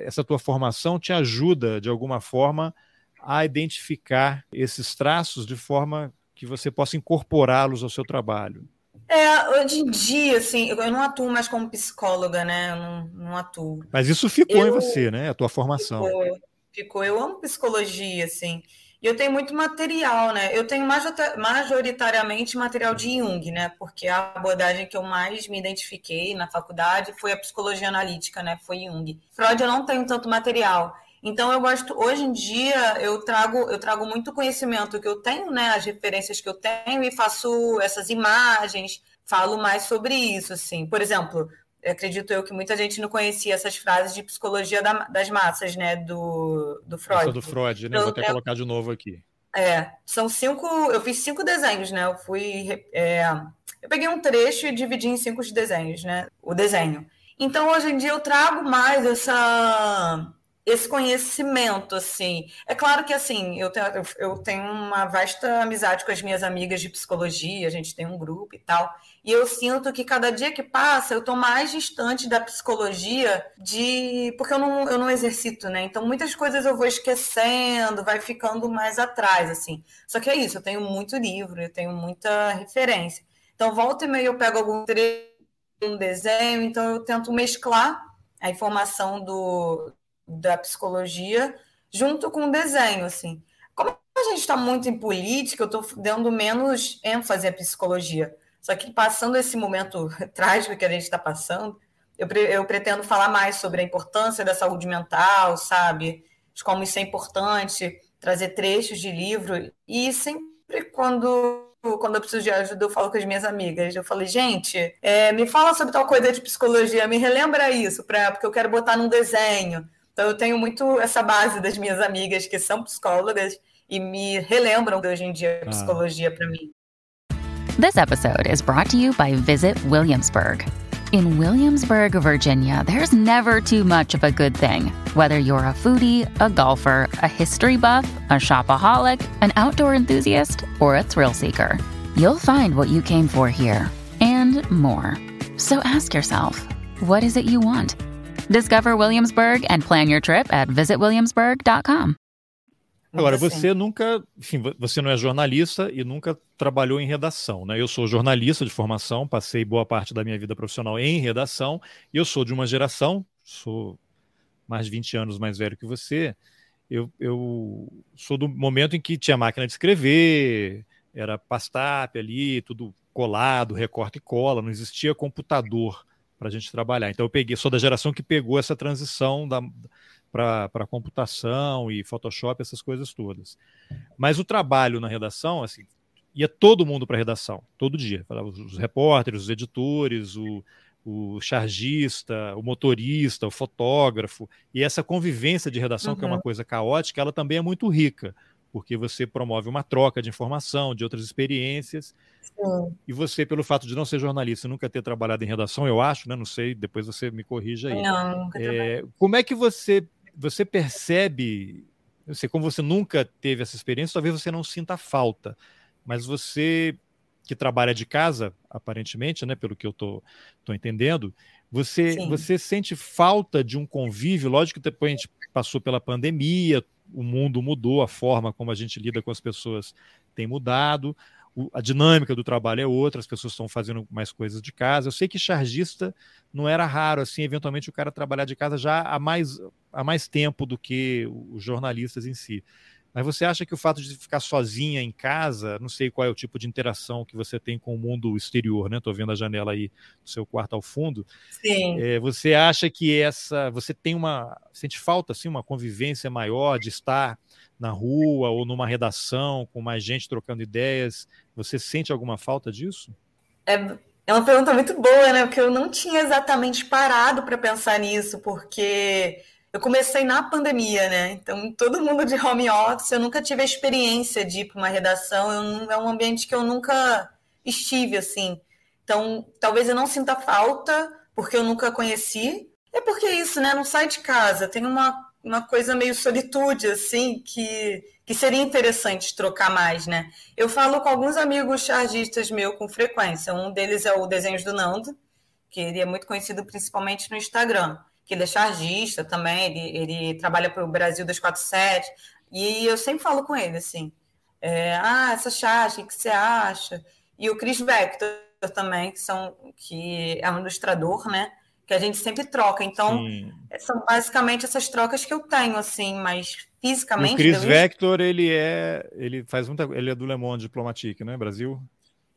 essa tua formação te ajuda, de alguma forma, a identificar esses traços de forma que você possa incorporá-los ao seu trabalho? É, hoje em dia, assim, eu não atuo mais como psicóloga, né? Eu não, não atuo. Mas isso ficou eu, em você, né? A tua formação. Ficou, ficou. Eu amo psicologia, assim. E eu tenho muito material, né? Eu tenho majoritariamente material de Jung, né? Porque a abordagem que eu mais me identifiquei na faculdade foi a psicologia analítica, né? Foi Jung. Freud eu não tenho tanto material. Então eu gosto, hoje em dia eu trago, eu trago muito conhecimento que eu tenho, né, as referências que eu tenho e faço essas imagens, falo mais sobre isso, assim. Por exemplo, acredito eu que muita gente não conhecia essas frases de psicologia da, das massas, né, do, do Freud. Essa do Freud, né? Então, Vou até é, colocar de novo aqui. É, são cinco, eu fiz cinco desenhos, né? Eu fui, é, eu peguei um trecho e dividi em cinco desenhos, né? O desenho. Então hoje em dia eu trago mais essa esse conhecimento, assim. É claro que, assim, eu tenho, eu tenho uma vasta amizade com as minhas amigas de psicologia, a gente tem um grupo e tal, e eu sinto que cada dia que passa eu estou mais distante da psicologia de porque eu não, eu não exercito, né? Então muitas coisas eu vou esquecendo, vai ficando mais atrás, assim. Só que é isso, eu tenho muito livro, eu tenho muita referência. Então volta e meia eu pego algum trecho, um desenho, então eu tento mesclar a informação do, da psicologia junto com o desenho, assim. Como a gente está muito em política, eu estou dando menos ênfase à psicologia. Só que passando esse momento trágico que a gente está passando, eu, eu pretendo falar mais sobre a importância da saúde mental, sabe? De como isso é importante, trazer trechos de livro. E sempre quando quando eu preciso de ajuda, eu falo com as minhas amigas. Eu falei, gente, é, me fala sobre tal coisa de psicologia, me relembra isso, pra, porque eu quero botar num desenho. Então eu tenho muito essa base das minhas amigas que são psicólogas e me relembram de hoje em dia a psicologia ah. para mim. This episode is brought to you by Visit Williamsburg. In Williamsburg, Virginia, there's never too much of a good thing. Whether you're a foodie, a golfer, a history buff, a shopaholic, an outdoor enthusiast, or a thrill seeker, you'll find what you came for here and more. So ask yourself, what is it you want? Discover Williamsburg and plan your trip at visitwilliamsburg.com. Agora, você nunca, enfim, você não é jornalista e nunca trabalhou em redação, né? Eu sou jornalista de formação, passei boa parte da minha vida profissional em redação, e eu sou de uma geração, sou mais de 20 anos mais velho que você, eu, eu sou do momento em que tinha máquina de escrever, era pastap ali, tudo colado, recorte e cola, não existia computador para a gente trabalhar. Então eu peguei, sou da geração que pegou essa transição para computação e Photoshop, essas coisas todas. Mas o trabalho na redação, assim, ia todo mundo para a redação, todo dia. Os repórteres, os editores, o, o chargista, o motorista, o fotógrafo. E essa convivência de redação, uhum. que é uma uhum. coisa caótica, ela também é muito rica porque você promove uma troca de informação, de outras experiências. Sim. E você, pelo fato de não ser jornalista, nunca ter trabalhado em redação, eu acho, né? Não sei, depois você me corrija aí. Não, nunca é, Como é que você, você percebe eu sei, como você nunca teve essa experiência, talvez você não sinta falta, mas você que trabalha de casa, aparentemente, né, pelo que eu tô, tô entendendo, você, você sente falta de um convívio? Lógico que depois a gente passou pela pandemia, o mundo mudou, a forma como a gente lida com as pessoas tem mudado, a dinâmica do trabalho é outra, as pessoas estão fazendo mais coisas de casa. Eu sei que chargista não era raro, assim, eventualmente o cara trabalhar de casa já há mais, há mais tempo do que os jornalistas em si. Mas você acha que o fato de ficar sozinha em casa, não sei qual é o tipo de interação que você tem com o mundo exterior, né? Estou vendo a janela aí do seu quarto ao fundo. Sim. É, você acha que essa, você tem uma, sente falta assim, uma convivência maior de estar na rua ou numa redação com mais gente trocando ideias. Você sente alguma falta disso? É, é uma pergunta muito boa, né? Porque eu não tinha exatamente parado para pensar nisso, porque eu comecei na pandemia, né? Então, todo mundo de home office, eu nunca tive a experiência de ir para uma redação, eu, é um ambiente que eu nunca estive assim. Então, talvez eu não sinta falta, porque eu nunca conheci. É porque é isso, né? Não sai de casa, tem uma uma coisa meio solitude, assim, que, que seria interessante trocar mais, né? Eu falo com alguns amigos chargistas meus com frequência. Um deles é o Desenhos do Nando, que ele é muito conhecido principalmente no Instagram, que ele é chargista também, ele, ele trabalha para o Brasil 247, e eu sempre falo com ele, assim, é, ah, essa charge, o que você acha? E o Chris Vector também, que, são, que é um ilustrador, né? que a gente sempre troca. Então, Sim. são basicamente essas trocas que eu tenho, assim, mas fisicamente. o Chris Vector, ele é. Ele faz muita. Ele é do Le Monde Diplomatique, né? Brasil?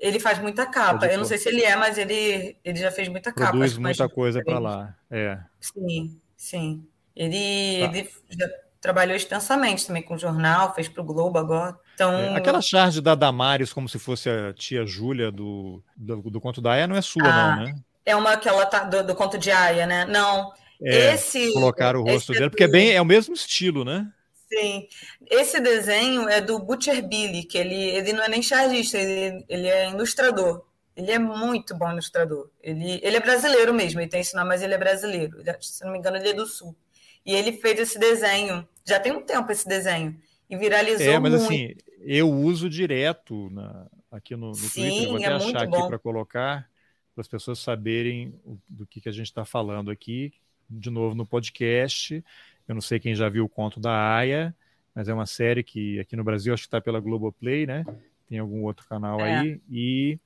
Ele faz muita capa. Eu não sei se ele é, mas ele, ele já fez muita capa. Produz muita coisa para lá. É. Sim, sim. Ele, tá. ele já trabalhou extensamente também com jornal, fez para o Globo agora. Então, é, aquela charge da Damares como se fosse a tia Júlia do, do, do Conto da Aya não é sua, ah, não, né? É uma que ela tá do, do conto de Aya, né? Não. É, esse colocar o rosto dele, é porque é bem é o mesmo estilo, né? Sim. Esse desenho é do Butcher Billy, que ele, ele não é nem chargista, ele, ele é ilustrador. Ele é muito bom ilustrador. Ele, ele é brasileiro mesmo, ele tem esse nome, mas ele é brasileiro. Ele, se não me engano, ele é do Sul. E ele fez esse desenho, já tem um tempo esse desenho, e viralizou É, mas muito. assim, eu uso direto na, aqui no, no Sim, Twitter, vou até é achar aqui para colocar para as pessoas saberem do que, que a gente está falando aqui, de novo no podcast. Eu não sei quem já viu o conto da Aya, mas é uma série que aqui no Brasil acho que está pela Globoplay, né? Tem algum outro canal é. aí. E,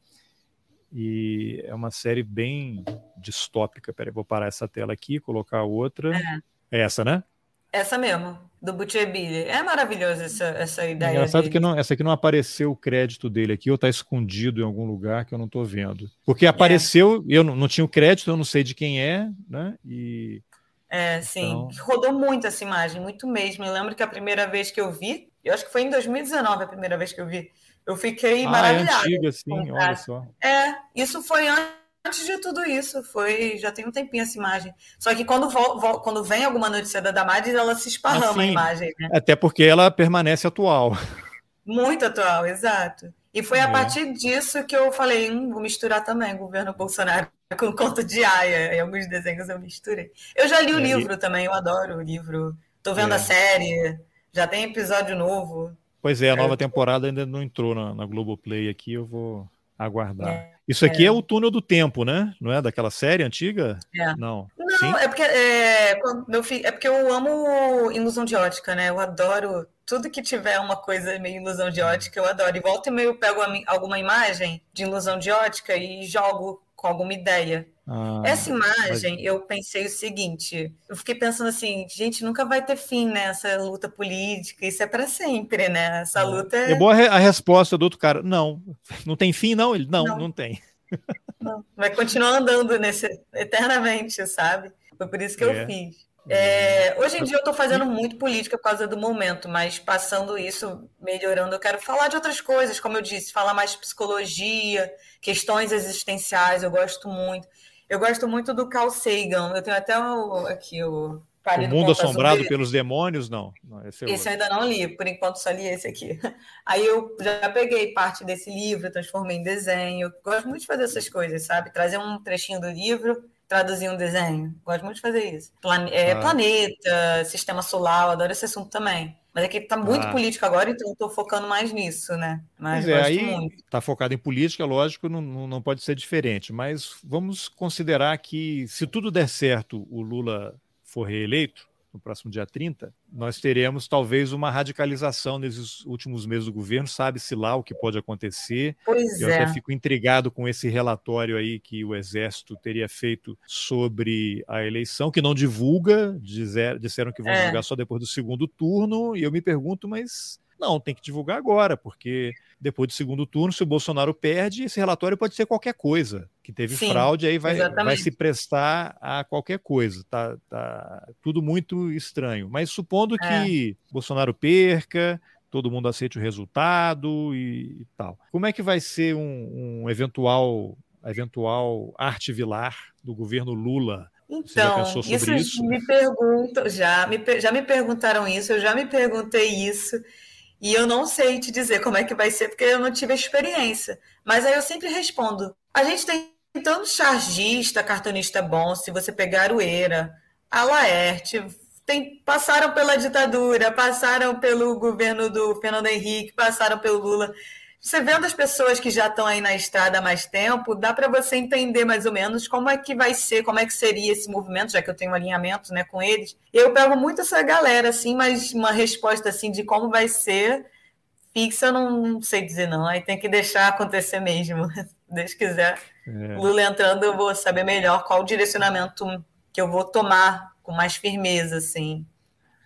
e é uma série bem distópica. Peraí, vou parar essa tela aqui, colocar outra. É. é essa, né? Essa mesmo, do Butcherbilly. É maravilhosa essa, essa ideia. Engraçado dele. que não, essa aqui não apareceu o crédito dele aqui, ou está escondido em algum lugar que eu não estou vendo. Porque apareceu, é. eu não, não tinha o crédito, eu não sei de quem é, né? E. É, sim. Então... Rodou muito essa imagem, muito mesmo. Eu lembro que a primeira vez que eu vi, eu acho que foi em 2019 a primeira vez que eu vi, eu fiquei ah, maravilhada. É antiga, sim, olha só. É, isso foi antes de tudo isso, foi já tem um tempinho essa imagem. Só que quando, quando vem alguma notícia da Damares, ela se esparrama assim, a imagem. Né? Até porque ela permanece atual. Muito atual, exato. E foi é. a partir disso que eu falei, hum, vou misturar também o governo Bolsonaro com o conto de Aya. Em alguns desenhos eu misturei. Eu já li o é, livro e... também, eu adoro o livro. Tô vendo é. a série, já tem episódio novo. Pois é, a nova temporada ainda não entrou na, na Globoplay aqui, eu vou aguardar. É. Isso aqui é. é. o túnel do tempo, né? Não é daquela série antiga? É. Não. Não, Sim? é porque é, eu, é porque eu amo ilusão de ótica, né? Eu adoro tudo que tiver uma coisa meio ilusão de ótica, eu adoro. E volta e meio eu pego alguma imagem de ilusão de ótica e jogo com alguma ideia. Ah, Essa imagem, mas... eu pensei o seguinte: eu fiquei pensando assim, gente, nunca vai ter fim nessa né, luta política, isso é para sempre, né? Essa é. luta é. É boa a resposta do outro cara: não, não tem fim, não? Ele, não, não, não tem. Não, vai continuar andando nesse, eternamente, sabe? Foi por isso que é. eu fiz. É, hoje em dia eu estou fazendo muito política por causa do momento, mas passando isso, melhorando, eu quero falar de outras coisas, como eu disse, falar mais de psicologia, questões existenciais, eu gosto muito. Eu gosto muito do Carl Sagan. Eu tenho até o, aqui o. O Mundo Assombrado pelos Demônios, não. não esse, é esse eu ainda não li, por enquanto só li esse aqui. Aí eu já peguei parte desse livro, transformei em desenho. Gosto muito de fazer essas coisas, sabe? Trazer um trechinho do livro, traduzir um desenho. Gosto muito de fazer isso. Plane é, ah. Planeta, sistema solar, eu adoro esse assunto também. Mas é que está muito ah. político agora, então estou focando mais nisso, né? Mas é, aí está focado em política, lógico, não, não pode ser diferente. Mas vamos considerar que, se tudo der certo, o Lula for reeleito, no próximo dia 30, nós teremos talvez uma radicalização nesses últimos meses do governo, sabe-se lá o que pode acontecer. Pois Eu é. até fico intrigado com esse relatório aí que o Exército teria feito sobre a eleição, que não divulga, dizer, disseram que vão é. divulgar só depois do segundo turno, e eu me pergunto, mas não, tem que divulgar agora, porque depois do segundo turno, se o Bolsonaro perde, esse relatório pode ser qualquer coisa. Que teve Sim, fraude, aí vai, vai se prestar a qualquer coisa. Tá, tá tudo muito estranho. Mas supondo é. que Bolsonaro perca, todo mundo aceite o resultado e, e tal. Como é que vai ser um, um eventual, eventual arte vilar do governo Lula? Então, isso, isso, me perguntam, já me, já me perguntaram isso, eu já me perguntei isso. E eu não sei te dizer como é que vai ser, porque eu não tive experiência. Mas aí eu sempre respondo: a gente tem tanto chargista, cartunista bom, se você pegar o Eira, a Laerte, tem, passaram pela ditadura, passaram pelo governo do Fernando Henrique, passaram pelo Lula. Você vendo as pessoas que já estão aí na estrada há mais tempo, dá para você entender mais ou menos como é que vai ser, como é que seria esse movimento, já que eu tenho um alinhamento né, com eles. Eu pego muito essa galera, assim, mas uma resposta assim de como vai ser fixa, eu não sei dizer não. Aí tem que deixar acontecer mesmo. Deus quiser. É. Lula entrando, eu vou saber melhor qual o direcionamento que eu vou tomar com mais firmeza, assim.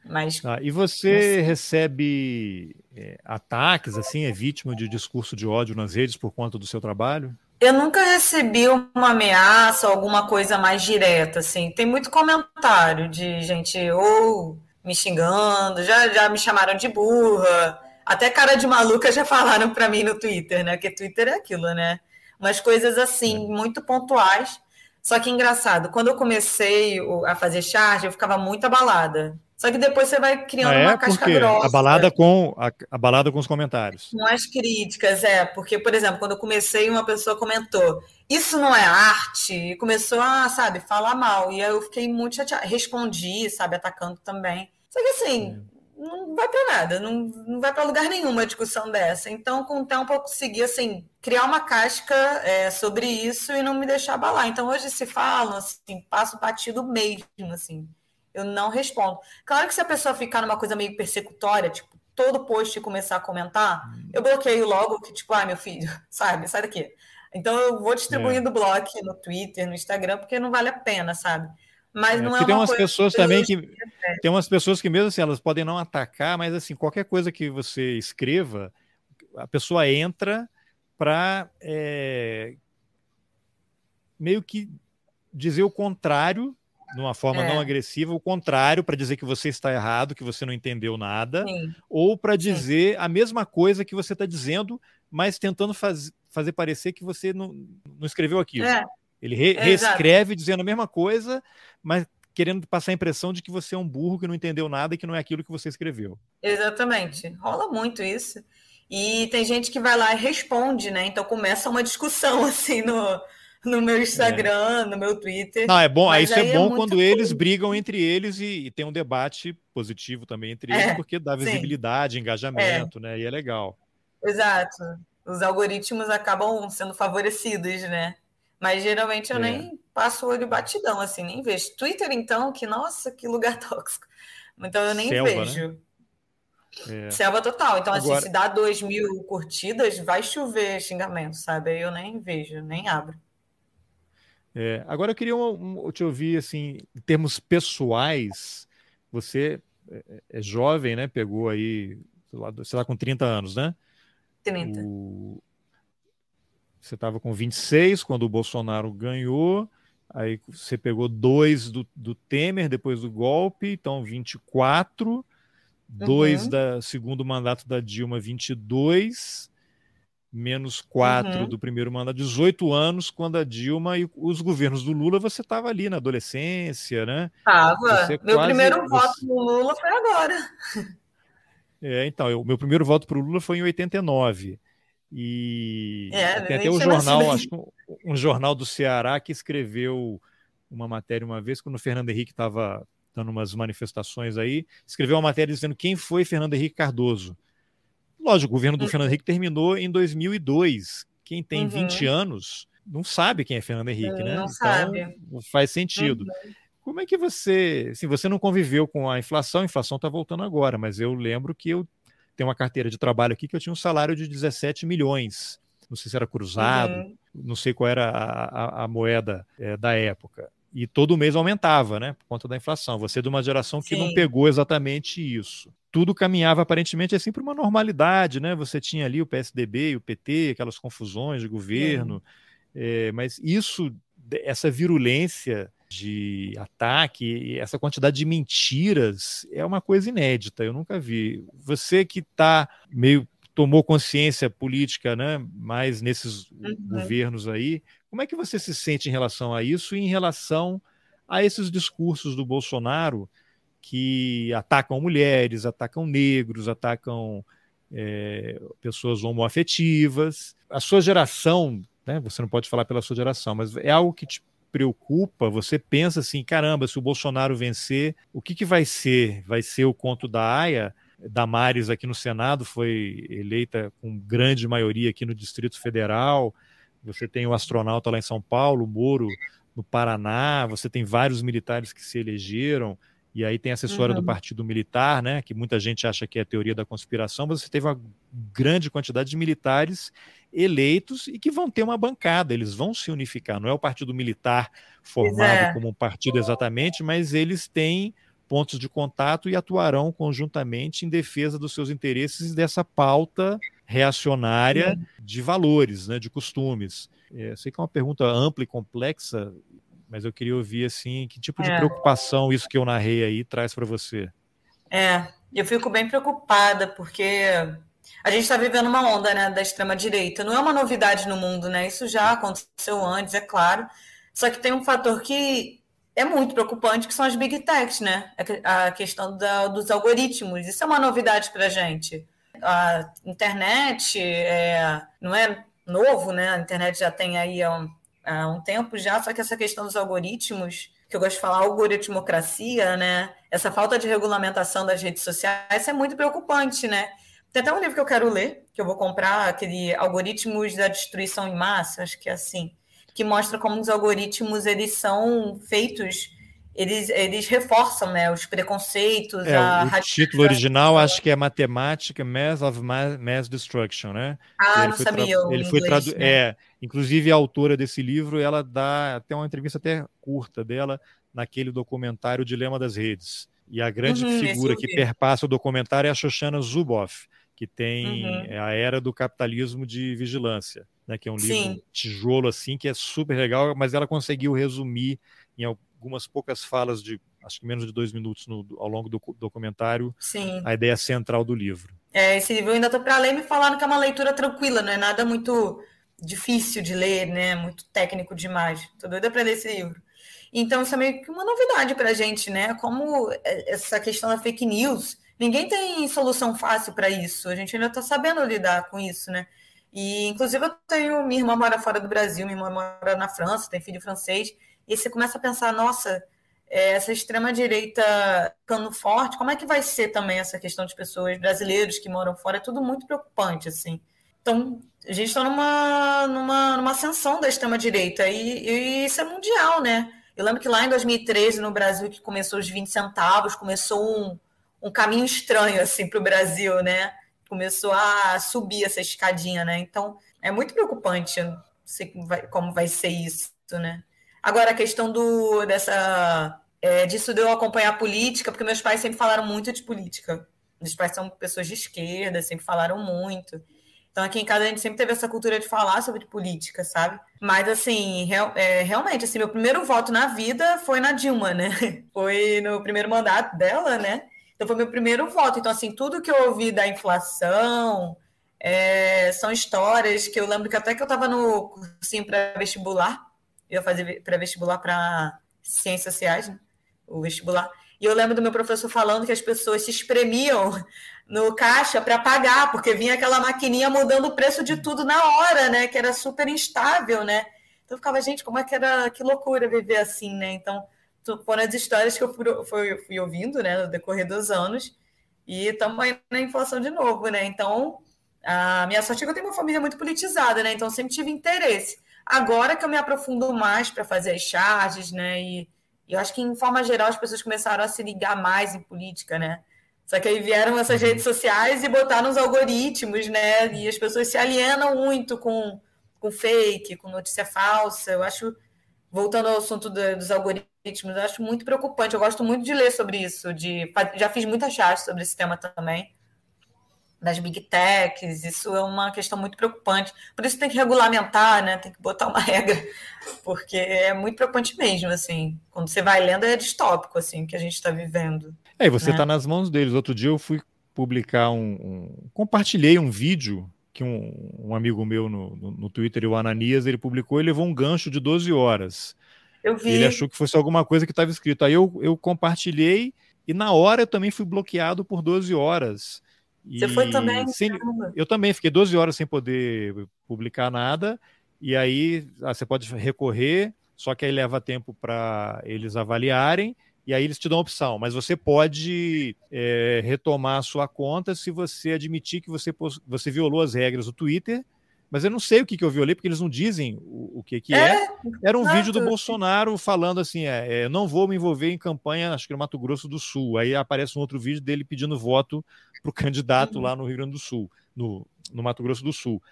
Mas, ah, e você recebe é, ataques, assim, é vítima de discurso de ódio nas redes por conta do seu trabalho? Eu nunca recebi uma ameaça, alguma coisa mais direta, assim. Tem muito comentário de gente ou me xingando, já, já me chamaram de burra, até cara de maluca já falaram para mim no Twitter, né? Que Twitter é aquilo, né? Umas coisas assim, muito pontuais. Só que engraçado, quando eu comecei a fazer charge, eu ficava muito abalada. Só que depois você vai criando ah, é? uma casca grossa. A balada com a, a, balada com os comentários. Com as críticas, é, porque por exemplo, quando eu comecei, uma pessoa comentou: "Isso não é arte", e começou a, sabe, falar mal. E aí eu fiquei muito chateada, respondi, sabe, atacando também. Só que assim, é. não vai para nada, não, não vai para lugar nenhum uma discussão dessa. Então, com o tempo eu consegui assim criar uma casca é, sobre isso e não me deixar abalar. Então, hoje se falam assim, passo batido mesmo, assim eu não respondo. Claro que se a pessoa ficar numa coisa meio persecutória, tipo, todo post começar a comentar, hum. eu bloqueio logo que, tipo, ai, ah, meu filho, sabe, sai daqui. Então eu vou distribuindo é. bloco no Twitter, no Instagram, porque não vale a pena, sabe? Mas é, não é uma tem umas pessoas que também que tem umas pessoas que mesmo assim elas podem não atacar, mas assim qualquer coisa que você escreva, a pessoa entra para é, meio que dizer o contrário de uma forma é. não agressiva, o contrário, para dizer que você está errado, que você não entendeu nada, Sim. ou para dizer Sim. a mesma coisa que você está dizendo, mas tentando faz, fazer parecer que você não, não escreveu aquilo. É. Ele re, é reescreve dizendo a mesma coisa, mas querendo passar a impressão de que você é um burro que não entendeu nada e que não é aquilo que você escreveu. Exatamente. Rola muito isso. E tem gente que vai lá e responde, né? Então começa uma discussão assim no, no meu Instagram, é. no meu Twitter. Não, é bom, isso é bom é quando eles brigam entre eles e, e, tem um debate positivo também entre eles, é, porque dá visibilidade, sim. engajamento, é. né? E é legal. Exato. Os algoritmos acabam sendo favorecidos, né? Mas geralmente eu é. nem passo o olho batidão, assim, nem vejo. Twitter, então, que nossa, que lugar tóxico. Então eu nem Selva, né? vejo. Né? É. Selva total. Então, Agora... assim, se dá dois mil curtidas, vai chover xingamento, sabe? Aí eu nem vejo, nem abro. É, agora eu queria um, um, te ouvir assim, em termos pessoais, você é, é, é jovem, né? Pegou aí, sei lá, sei lá com 30 anos, né? 30. O... Você estava com 26 quando o Bolsonaro ganhou, aí você pegou dois do, do Temer depois do golpe, então 24, uhum. dois da segundo mandato da Dilma, 22 menos quatro uhum. do primeiro mandato, 18 anos, quando a Dilma e os governos do Lula, você estava ali na adolescência, né? Estava. Meu quase, primeiro você... voto no Lula foi agora. É, então, o meu primeiro voto para o Lula foi em 89. E é, tem até o um jornal, acho que um, um jornal do Ceará que escreveu uma matéria uma vez quando o Fernando Henrique estava dando umas manifestações aí, escreveu uma matéria dizendo quem foi Fernando Henrique Cardoso. Lógico, o governo do uhum. Fernando Henrique terminou em 2002. Quem tem uhum. 20 anos não sabe quem é Fernando Henrique, né? Não então, sabe. faz sentido. Uhum. Como é que você, assim, você não conviveu com a inflação? A inflação está voltando agora, mas eu lembro que eu tenho uma carteira de trabalho aqui que eu tinha um salário de 17 milhões. Não sei se era cruzado, uhum. não sei qual era a, a, a moeda é, da época e todo mês aumentava, né, por conta da inflação. Você é de uma geração que Sim. não pegou exatamente isso. Tudo caminhava aparentemente assim para uma normalidade, né? Você tinha ali o PSDB e o PT, aquelas confusões de governo, é, mas isso, essa virulência de ataque, essa quantidade de mentiras é uma coisa inédita. Eu nunca vi. Você que está meio tomou consciência política, né, mais nesses uhum. governos aí, como é que você se sente em relação a isso e em relação a esses discursos do Bolsonaro que atacam mulheres, atacam negros, atacam é, pessoas homoafetivas? A sua geração, né, você não pode falar pela sua geração, mas é algo que te preocupa? Você pensa assim, caramba, se o Bolsonaro vencer, o que, que vai ser? Vai ser o conto da Aya? Damares aqui no Senado foi eleita com grande maioria aqui no Distrito Federal. Você tem o astronauta lá em São Paulo, o Moro no Paraná, você tem vários militares que se elegeram, e aí tem essa história uhum. do Partido Militar, né, que muita gente acha que é a teoria da conspiração, mas você teve uma grande quantidade de militares eleitos e que vão ter uma bancada, eles vão se unificar. Não é o Partido Militar formado é. como um partido exatamente, mas eles têm pontos de contato e atuarão conjuntamente em defesa dos seus interesses dessa pauta reacionária de valores, né, de costumes. É, sei que é uma pergunta ampla e complexa, mas eu queria ouvir assim, que tipo de é. preocupação isso que eu narrei aí traz para você? É, eu fico bem preocupada porque a gente está vivendo uma onda né, da extrema direita. Não é uma novidade no mundo, né? Isso já aconteceu antes, é claro. Só que tem um fator que é muito preocupante, que são as big techs, né? A questão da, dos algoritmos. Isso é uma novidade para a gente a internet é, não é novo, né? A internet já tem aí um, há um tempo já, só que essa questão dos algoritmos, que eu gosto de falar algoritmocracia, né? Essa falta de regulamentação das redes sociais é muito preocupante, né? Tem até um livro que eu quero ler, que eu vou comprar, aquele Algoritmos da Destruição em Massa, acho que é assim, que mostra como os algoritmos eles são feitos eles, eles reforçam né, os preconceitos. É, o título original acho que é Matemática Math of Mass Destruction, né? Ah, não sabia. Ele foi tradu... né? É, inclusive a autora desse livro, ela dá até uma entrevista até curta dela naquele documentário Dilema das Redes. E a grande uhum, figura que perpassa o documentário é a Shoshana Zuboff, que tem uhum. É a Era do Capitalismo de Vigilância, né, que é um livro Sim. tijolo assim que é super legal, mas ela conseguiu resumir em algumas poucas falas de acho que menos de dois minutos no, ao longo do documentário Sim. a ideia central do livro. É, esse livro eu ainda estou para ler me falando que é uma leitura tranquila, não é nada muito difícil de ler, né? Muito técnico demais. Estou doida para ler esse livro. Então, isso é meio que uma novidade para a gente, né? Como essa questão da fake news, ninguém tem solução fácil para isso. A gente ainda está sabendo lidar com isso, né? E, inclusive, eu tenho minha irmã mora fora do Brasil, minha irmã mora na França, tem filho francês. E você começa a pensar, nossa, é, essa extrema-direita ficando forte, como é que vai ser também essa questão de pessoas brasileiros que moram fora? É tudo muito preocupante, assim. Então, a gente está numa, numa, numa ascensão da extrema-direita, e, e, isso é mundial, né? Eu lembro que lá em 2013, no Brasil, que começou os 20 centavos, começou um, um caminho estranho, assim, para o Brasil, né? Começou a subir essa escadinha, né? Então, é muito preocupante, não sei como vai ser isso, né? Agora, a questão do, dessa, é, disso de eu acompanhar a política, porque meus pais sempre falaram muito de política. Meus pais são pessoas de esquerda, sempre falaram muito. Então, aqui em casa, a gente sempre teve essa cultura de falar sobre política, sabe? Mas, assim, real, é, realmente, assim, meu primeiro voto na vida foi na Dilma, né? Foi no primeiro mandato dela, né? Então, foi meu primeiro voto. Então, assim, tudo que eu ouvi da inflação é, são histórias que eu lembro que até que eu estava no cursinho para vestibular, eu ia fazer pré-vestibular para ciências sociais, né? o vestibular. E eu lembro do meu professor falando que as pessoas se espremiam no caixa para pagar, porque vinha aquela maquininha mudando o preço de tudo na hora, né? Que era super instável, né? Então eu ficava, gente, como é que era, que loucura viver assim, né? Então, foram as histórias que eu fui, fui, fui ouvindo, né, no decorrer dos anos, e estamos aí na inflação de novo, né? Então, a minha sorte é que eu tenho uma família muito politizada, né? Então, sempre tive interesse. Agora que eu me aprofundo mais para fazer as charges, né? E, e, eu acho que, em forma geral, as pessoas começaram a se ligar mais em política, né? Só que aí vieram essas uhum. redes sociais e botaram os algoritmos, né? E as pessoas se alienam muito com, com fake, com notícia falsa. Eu acho, voltando ao assunto do, dos algoritmos, eu acho muito preocupante. Eu gosto muito de ler sobre isso. De, já fiz muita charge sobre esse tema também das big techs, isso é uma questão muito preocupante. Por isso tem que regulamentar, né? Tem que botar uma regra, porque é muito preocupante mesmo, assim. Quando você vai lendo é distópico, assim, que a gente está vivendo. É, e você está né? nas mãos deles. Outro dia eu fui publicar um, um compartilhei um vídeo que um, um amigo meu no, no, no, Twitter, o Ananias, ele publicou e levou um gancho de 12 horas. Eu vi. Ele achou que fosse alguma coisa que estava escrito. Aí eu, eu compartilhei e na hora eu também fui bloqueado por 12 horas. Você foi também? Sem, eu também fiquei 12 horas sem poder publicar nada. E aí ah, você pode recorrer, só que aí leva tempo para eles avaliarem. E aí eles te dão a opção, mas você pode é, retomar a sua conta se você admitir que você, você violou as regras do Twitter mas eu não sei o que, que eu violei, porque eles não dizem o, o que, que é, é. Era um exato. vídeo do Bolsonaro falando assim: é, é, não vou me envolver em campanha, acho que no Mato Grosso do Sul. Aí aparece um outro vídeo dele pedindo voto para o candidato uhum. lá no Rio Grande do Sul, no, no Mato Grosso do Sul.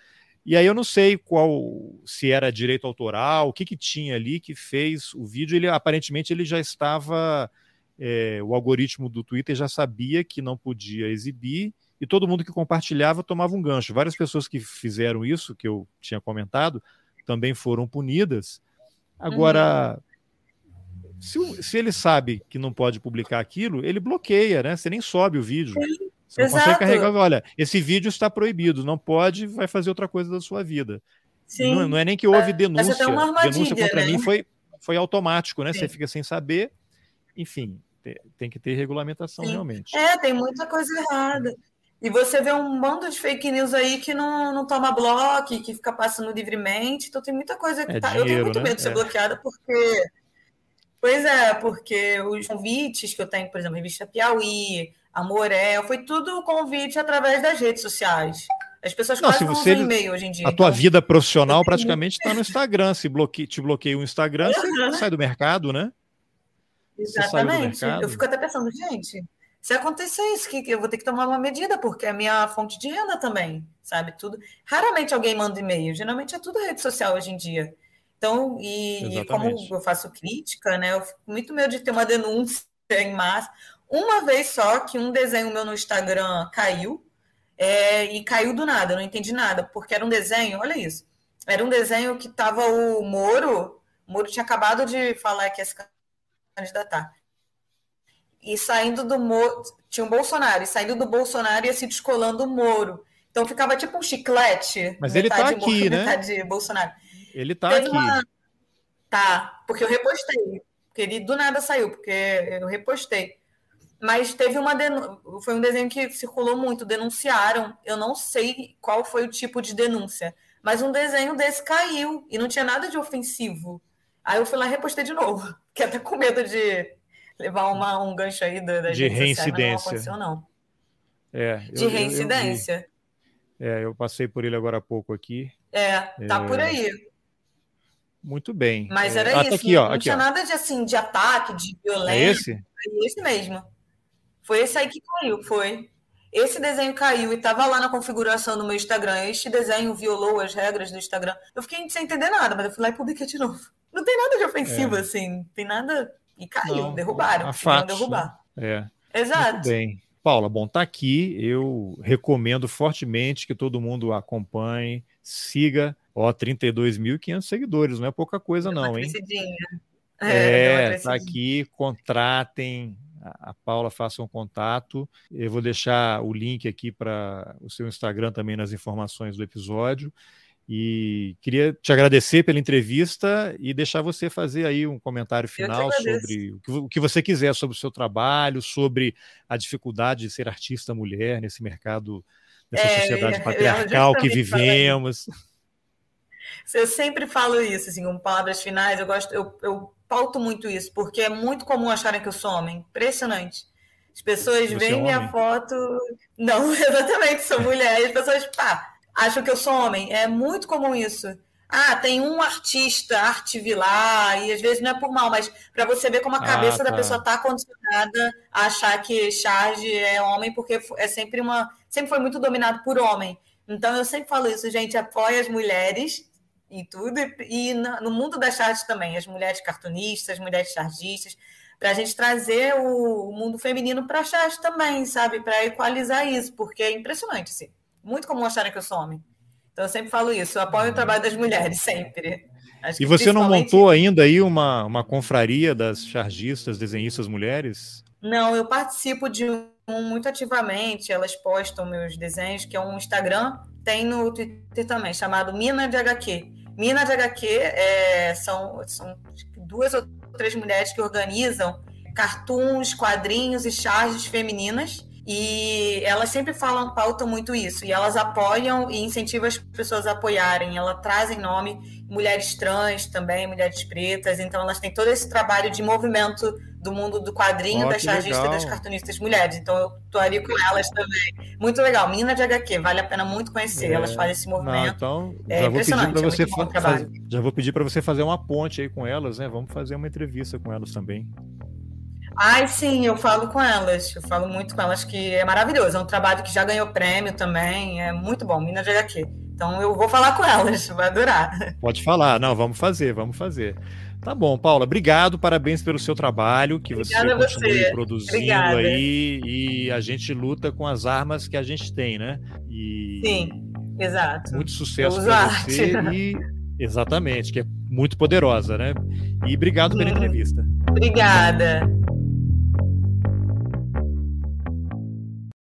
E aí eu não sei qual se era direito autoral, o que, que tinha ali que fez o vídeo. Ele aparentemente ele já estava. É, o algoritmo do Twitter já sabia que não podia exibir e todo mundo que compartilhava tomava um gancho. Várias pessoas que fizeram isso, que eu tinha comentado, também foram punidas. Agora, uhum. se, se, ele sabe que não pode publicar aquilo, ele bloqueia, né? Você nem sobe o vídeo. Sim, Você não exato. consegue carregar. Olha, esse vídeo está proibido, não pode, vai fazer outra coisa da sua vida. Sim. Não, não é nem que houve denúncia. denúncia contra né? mim foi, foi automático, né? Sim. Você fica sem saber. Enfim, tem que ter regulamentação Sim. realmente. É, tem muita coisa errada. E você vê um bando de fake news aí que não, não toma bloco, que fica passando livremente. Então tem muita coisa que é tá. Dinheiro, eu tenho muito né? medo de ser é. bloqueada, porque. Pois é, porque os convites que eu tenho, por exemplo, revista Piauí, Amoré, foi tudo convite através das redes sociais. As pessoas não, quase não usam e-mail hoje em dia. A tua então, vida profissional praticamente está no Instagram. Se bloque... te bloqueia o Instagram, uhum. você sai do mercado, né? Exatamente. Eu fico até pensando, gente, se acontecer isso, que eu vou ter que tomar uma medida, porque é a minha fonte de renda também, sabe? Tudo. Raramente alguém manda e-mail, geralmente é tudo rede social hoje em dia. Então, e, e como eu faço crítica, né? Eu fico muito medo de ter uma denúncia em massa. Uma vez só que um desenho meu no Instagram caiu, é, e caiu do nada, não entendi nada, porque era um desenho, olha isso, era um desenho que tava o Moro, o Moro tinha acabado de falar que ia se candidatar e saindo do Moro, tinha um Bolsonaro, e saindo do Bolsonaro ia se descolando o Moro. Então ficava tipo um chiclete. Mas ele tá aqui, Moro, né? Metade Bolsonaro. Ele tá Teve aqui. Uma... Tá, porque eu repostei. Porque ele do nada saiu, porque eu repostei. Mas teve uma denúncia. Foi um desenho que circulou muito, denunciaram. Eu não sei qual foi o tipo de denúncia. Mas um desenho desse caiu e não tinha nada de ofensivo. Aí eu fui lá e repostei de novo. Fiquei até com medo de levar uma, um gancho aí da, da de reincidência. não aconteceu, não. É, de eu, reincidência. Eu, eu, é, eu passei por ele agora há pouco aqui. É, tá é... por aí. Muito bem. Mas é, era ah, isso. Tá aqui, ó, não aqui, tinha ó. nada de assim, de ataque, de violência. É esse? É esse mesmo. Foi esse aí que caiu, foi. Esse desenho caiu e estava lá na configuração do meu Instagram. Este desenho violou as regras do Instagram. Eu fiquei sem entender nada, mas eu fui lá e publiquei de novo. Não tem nada de ofensivo, é. assim. Não tem nada e caiu, não, derrubaram. A fatos, derrubar. Né? É. Exato. Muito bem. Paula, bom, tá aqui. Eu recomendo fortemente que todo mundo acompanhe, siga. Ó, 32.500 seguidores, não é pouca coisa, não, hein? É, é tá aqui, contratem. A Paula faça um contato. Eu vou deixar o link aqui para o seu Instagram também nas informações do episódio. E queria te agradecer pela entrevista e deixar você fazer aí um comentário final sobre o que, o que você quiser sobre o seu trabalho, sobre a dificuldade de ser artista mulher nesse mercado, nessa é, sociedade patriarcal que vivemos. Eu sempre falo isso, assim, com palavras finais, eu gosto, eu, eu pauto muito isso, porque é muito comum acharem que eu sou homem. Impressionante. As pessoas Você veem é minha foto. Não, exatamente, sou mulher. As pessoas, pá, acham que eu sou homem. É muito comum isso. Ah, tem um artista, arte vilar, e às vezes não é por mal, mas para você ver como a ah, cabeça ah, tá. da pessoa está condicionada a achar que charge é homem, porque é sempre uma. sempre foi muito dominado por homem. Então eu sempre falo isso, gente, apoia as mulheres e tudo, e no mundo das charges também, as mulheres cartunistas, as mulheres chargistas, para a gente trazer o mundo feminino para a charge também, sabe? Para equalizar isso, porque é impressionante, assim. Muito comum acharem que eu sou homem. Então eu sempre falo isso, eu apoio o trabalho das mulheres, sempre. Acho e você não montou ainda aí uma, uma confraria das chargistas, desenhistas mulheres? Não, eu participo de um muito ativamente, elas postam meus desenhos, que é um Instagram, tem no Twitter também, chamado Mina de HQ. Mina de HQ é, são, são duas ou três mulheres que organizam cartoons, quadrinhos e charges femininas e elas sempre falam, pautam muito isso. E elas apoiam e incentivam as pessoas a apoiarem. Elas trazem nome mulheres trans também, mulheres pretas. Então elas têm todo esse trabalho de movimento do mundo do quadrinho, oh, das chargistas e das cartunistas mulheres. Então eu tô ali com elas também. Muito legal. Mina de HQ, vale a pena muito conhecer. É. Elas fazem esse movimento. Não, então, é já impressionante. Vou pedir é você fa já vou pedir para você fazer uma ponte aí com elas, né? Vamos fazer uma entrevista com elas também. Ai, sim, eu falo com elas. Eu falo muito com elas que é maravilhoso. É um trabalho que já ganhou prêmio também. É muito bom, Minas de HQ. Então eu vou falar com elas, vai adorar. Pode falar. Não, vamos fazer, vamos fazer. Tá bom, Paula, obrigado, parabéns pelo seu trabalho, que Obrigada você continue você. produzindo Obrigada. aí e a gente luta com as armas que a gente tem, né? E Sim, exato. Muito sucesso para você e exatamente, que é muito poderosa, né? E obrigado pela entrevista. Obrigada.